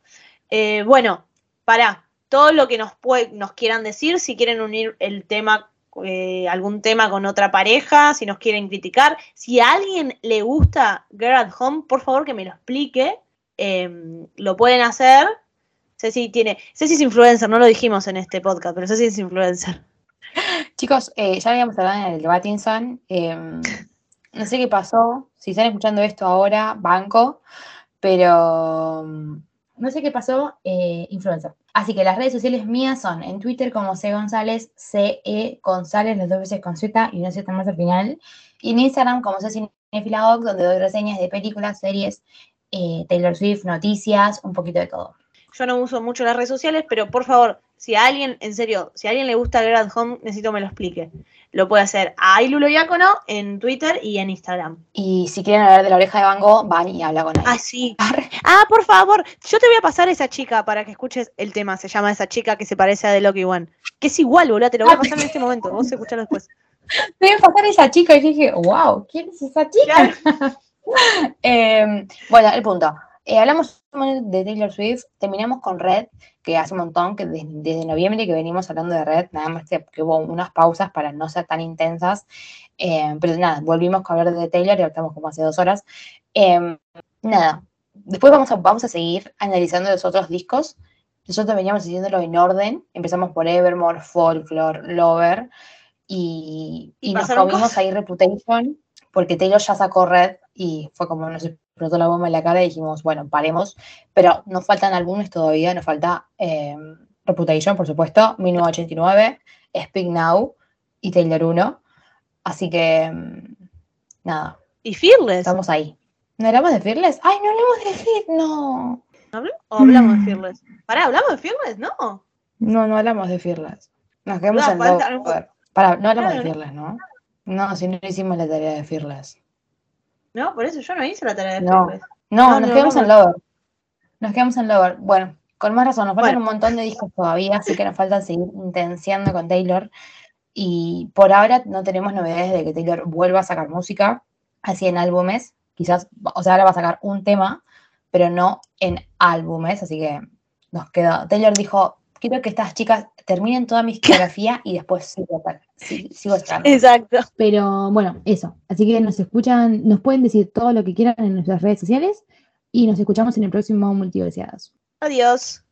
Eh, bueno, para todo lo que nos, pue- nos quieran decir, si quieren unir el tema, eh, algún tema con otra pareja, si nos quieren criticar, si a alguien le gusta Girl at Home, por favor que me lo explique. Eh, lo pueden hacer. Ceci tiene, Ceci es influencer, no lo dijimos en este podcast, pero Ceci es influencer. Chicos, eh, ya habíamos hablado en el Batinson. eh, no sé qué pasó. Si están escuchando esto ahora, banco. Pero mm, no sé qué pasó, eh, influencer. Así que las redes sociales mías son en Twitter como C González, CE González, las dos veces con Z y una Z más al final. Y en Instagram como C donde doy reseñas de películas, series, eh, Taylor Swift, noticias, un poquito de todo. Yo no uso mucho las redes sociales, pero por favor, si a alguien, en serio, si a alguien le gusta Girl at Home, necesito me lo explique. Lo puede hacer a Ilulo Diácono en Twitter y en Instagram. Y si quieren hablar de la oreja de Van Gogh, van y habla con él. Ah, sí. Ah, por favor, yo te voy a pasar esa chica para que escuches el tema. Se llama esa chica que se parece a The Lucky One. Que es igual, boludo, te lo voy a pasar en este momento. Vos escuchalo después. Me voy a pasar esa chica y dije, wow, ¿quién es esa chica? Eh, bueno, el punto. Eh, hablamos de Taylor Swift, terminamos con Red, que hace un montón, que des- desde noviembre que venimos hablando de Red, nada más que, que hubo unas pausas para no ser tan intensas, Eh, pero nada, volvimos a hablar de Taylor y estamos como hace dos horas. Eh, nada, después vamos a, vamos a seguir analizando los otros discos. Nosotros veníamos haciéndolo en orden, empezamos por Evermore, Folklore, Lover, y, Y nos comimos ahí Reputation, porque Taylor ya sacó Red y fue como nos explotó la bomba en la cara y dijimos, bueno, paremos, pero nos faltan álbumes todavía, nos falta eh, Reputation, por supuesto, 1989, Speak Now y Taylor 1, así que mm, nada, Y Fearless. estamos ahí. ¿No hablamos de Fearless? ¡Ay, no hablamos de Fearless! No, ¿O hablamos de Fearless? Pará, ¿hablamos de Fearless? No. no, no hablamos de Fearless. Nos quedamos No, en falta-. Pará, no hablamos de. Fearless, ¿no? No, si no hicimos la tarea de Fearless. No, por eso yo no hice la tarea de No. Fearless. No, No, nos no, quedamos en. Lover. Nos quedamos en Lover. Bueno, con más razón, nos faltan Bueno. un montón de discos todavía, así que nos falta seguir intenciando con Taylor. Y por ahora no tenemos novedades de que Taylor vuelva a sacar música, así en álbumes. Quizás, o sea, ahora va a sacar un tema, pero no en álbumes, así que nos quedó. Taylor dijo, quiero que estas chicas terminen toda mi discografía y después sigo, si- sigo sacando. Exacto. Pero bueno, eso. Así que nos escuchan, nos pueden decir todo lo que quieran en nuestras redes sociales y nos escuchamos en el próximo Multiverseados. Adiós.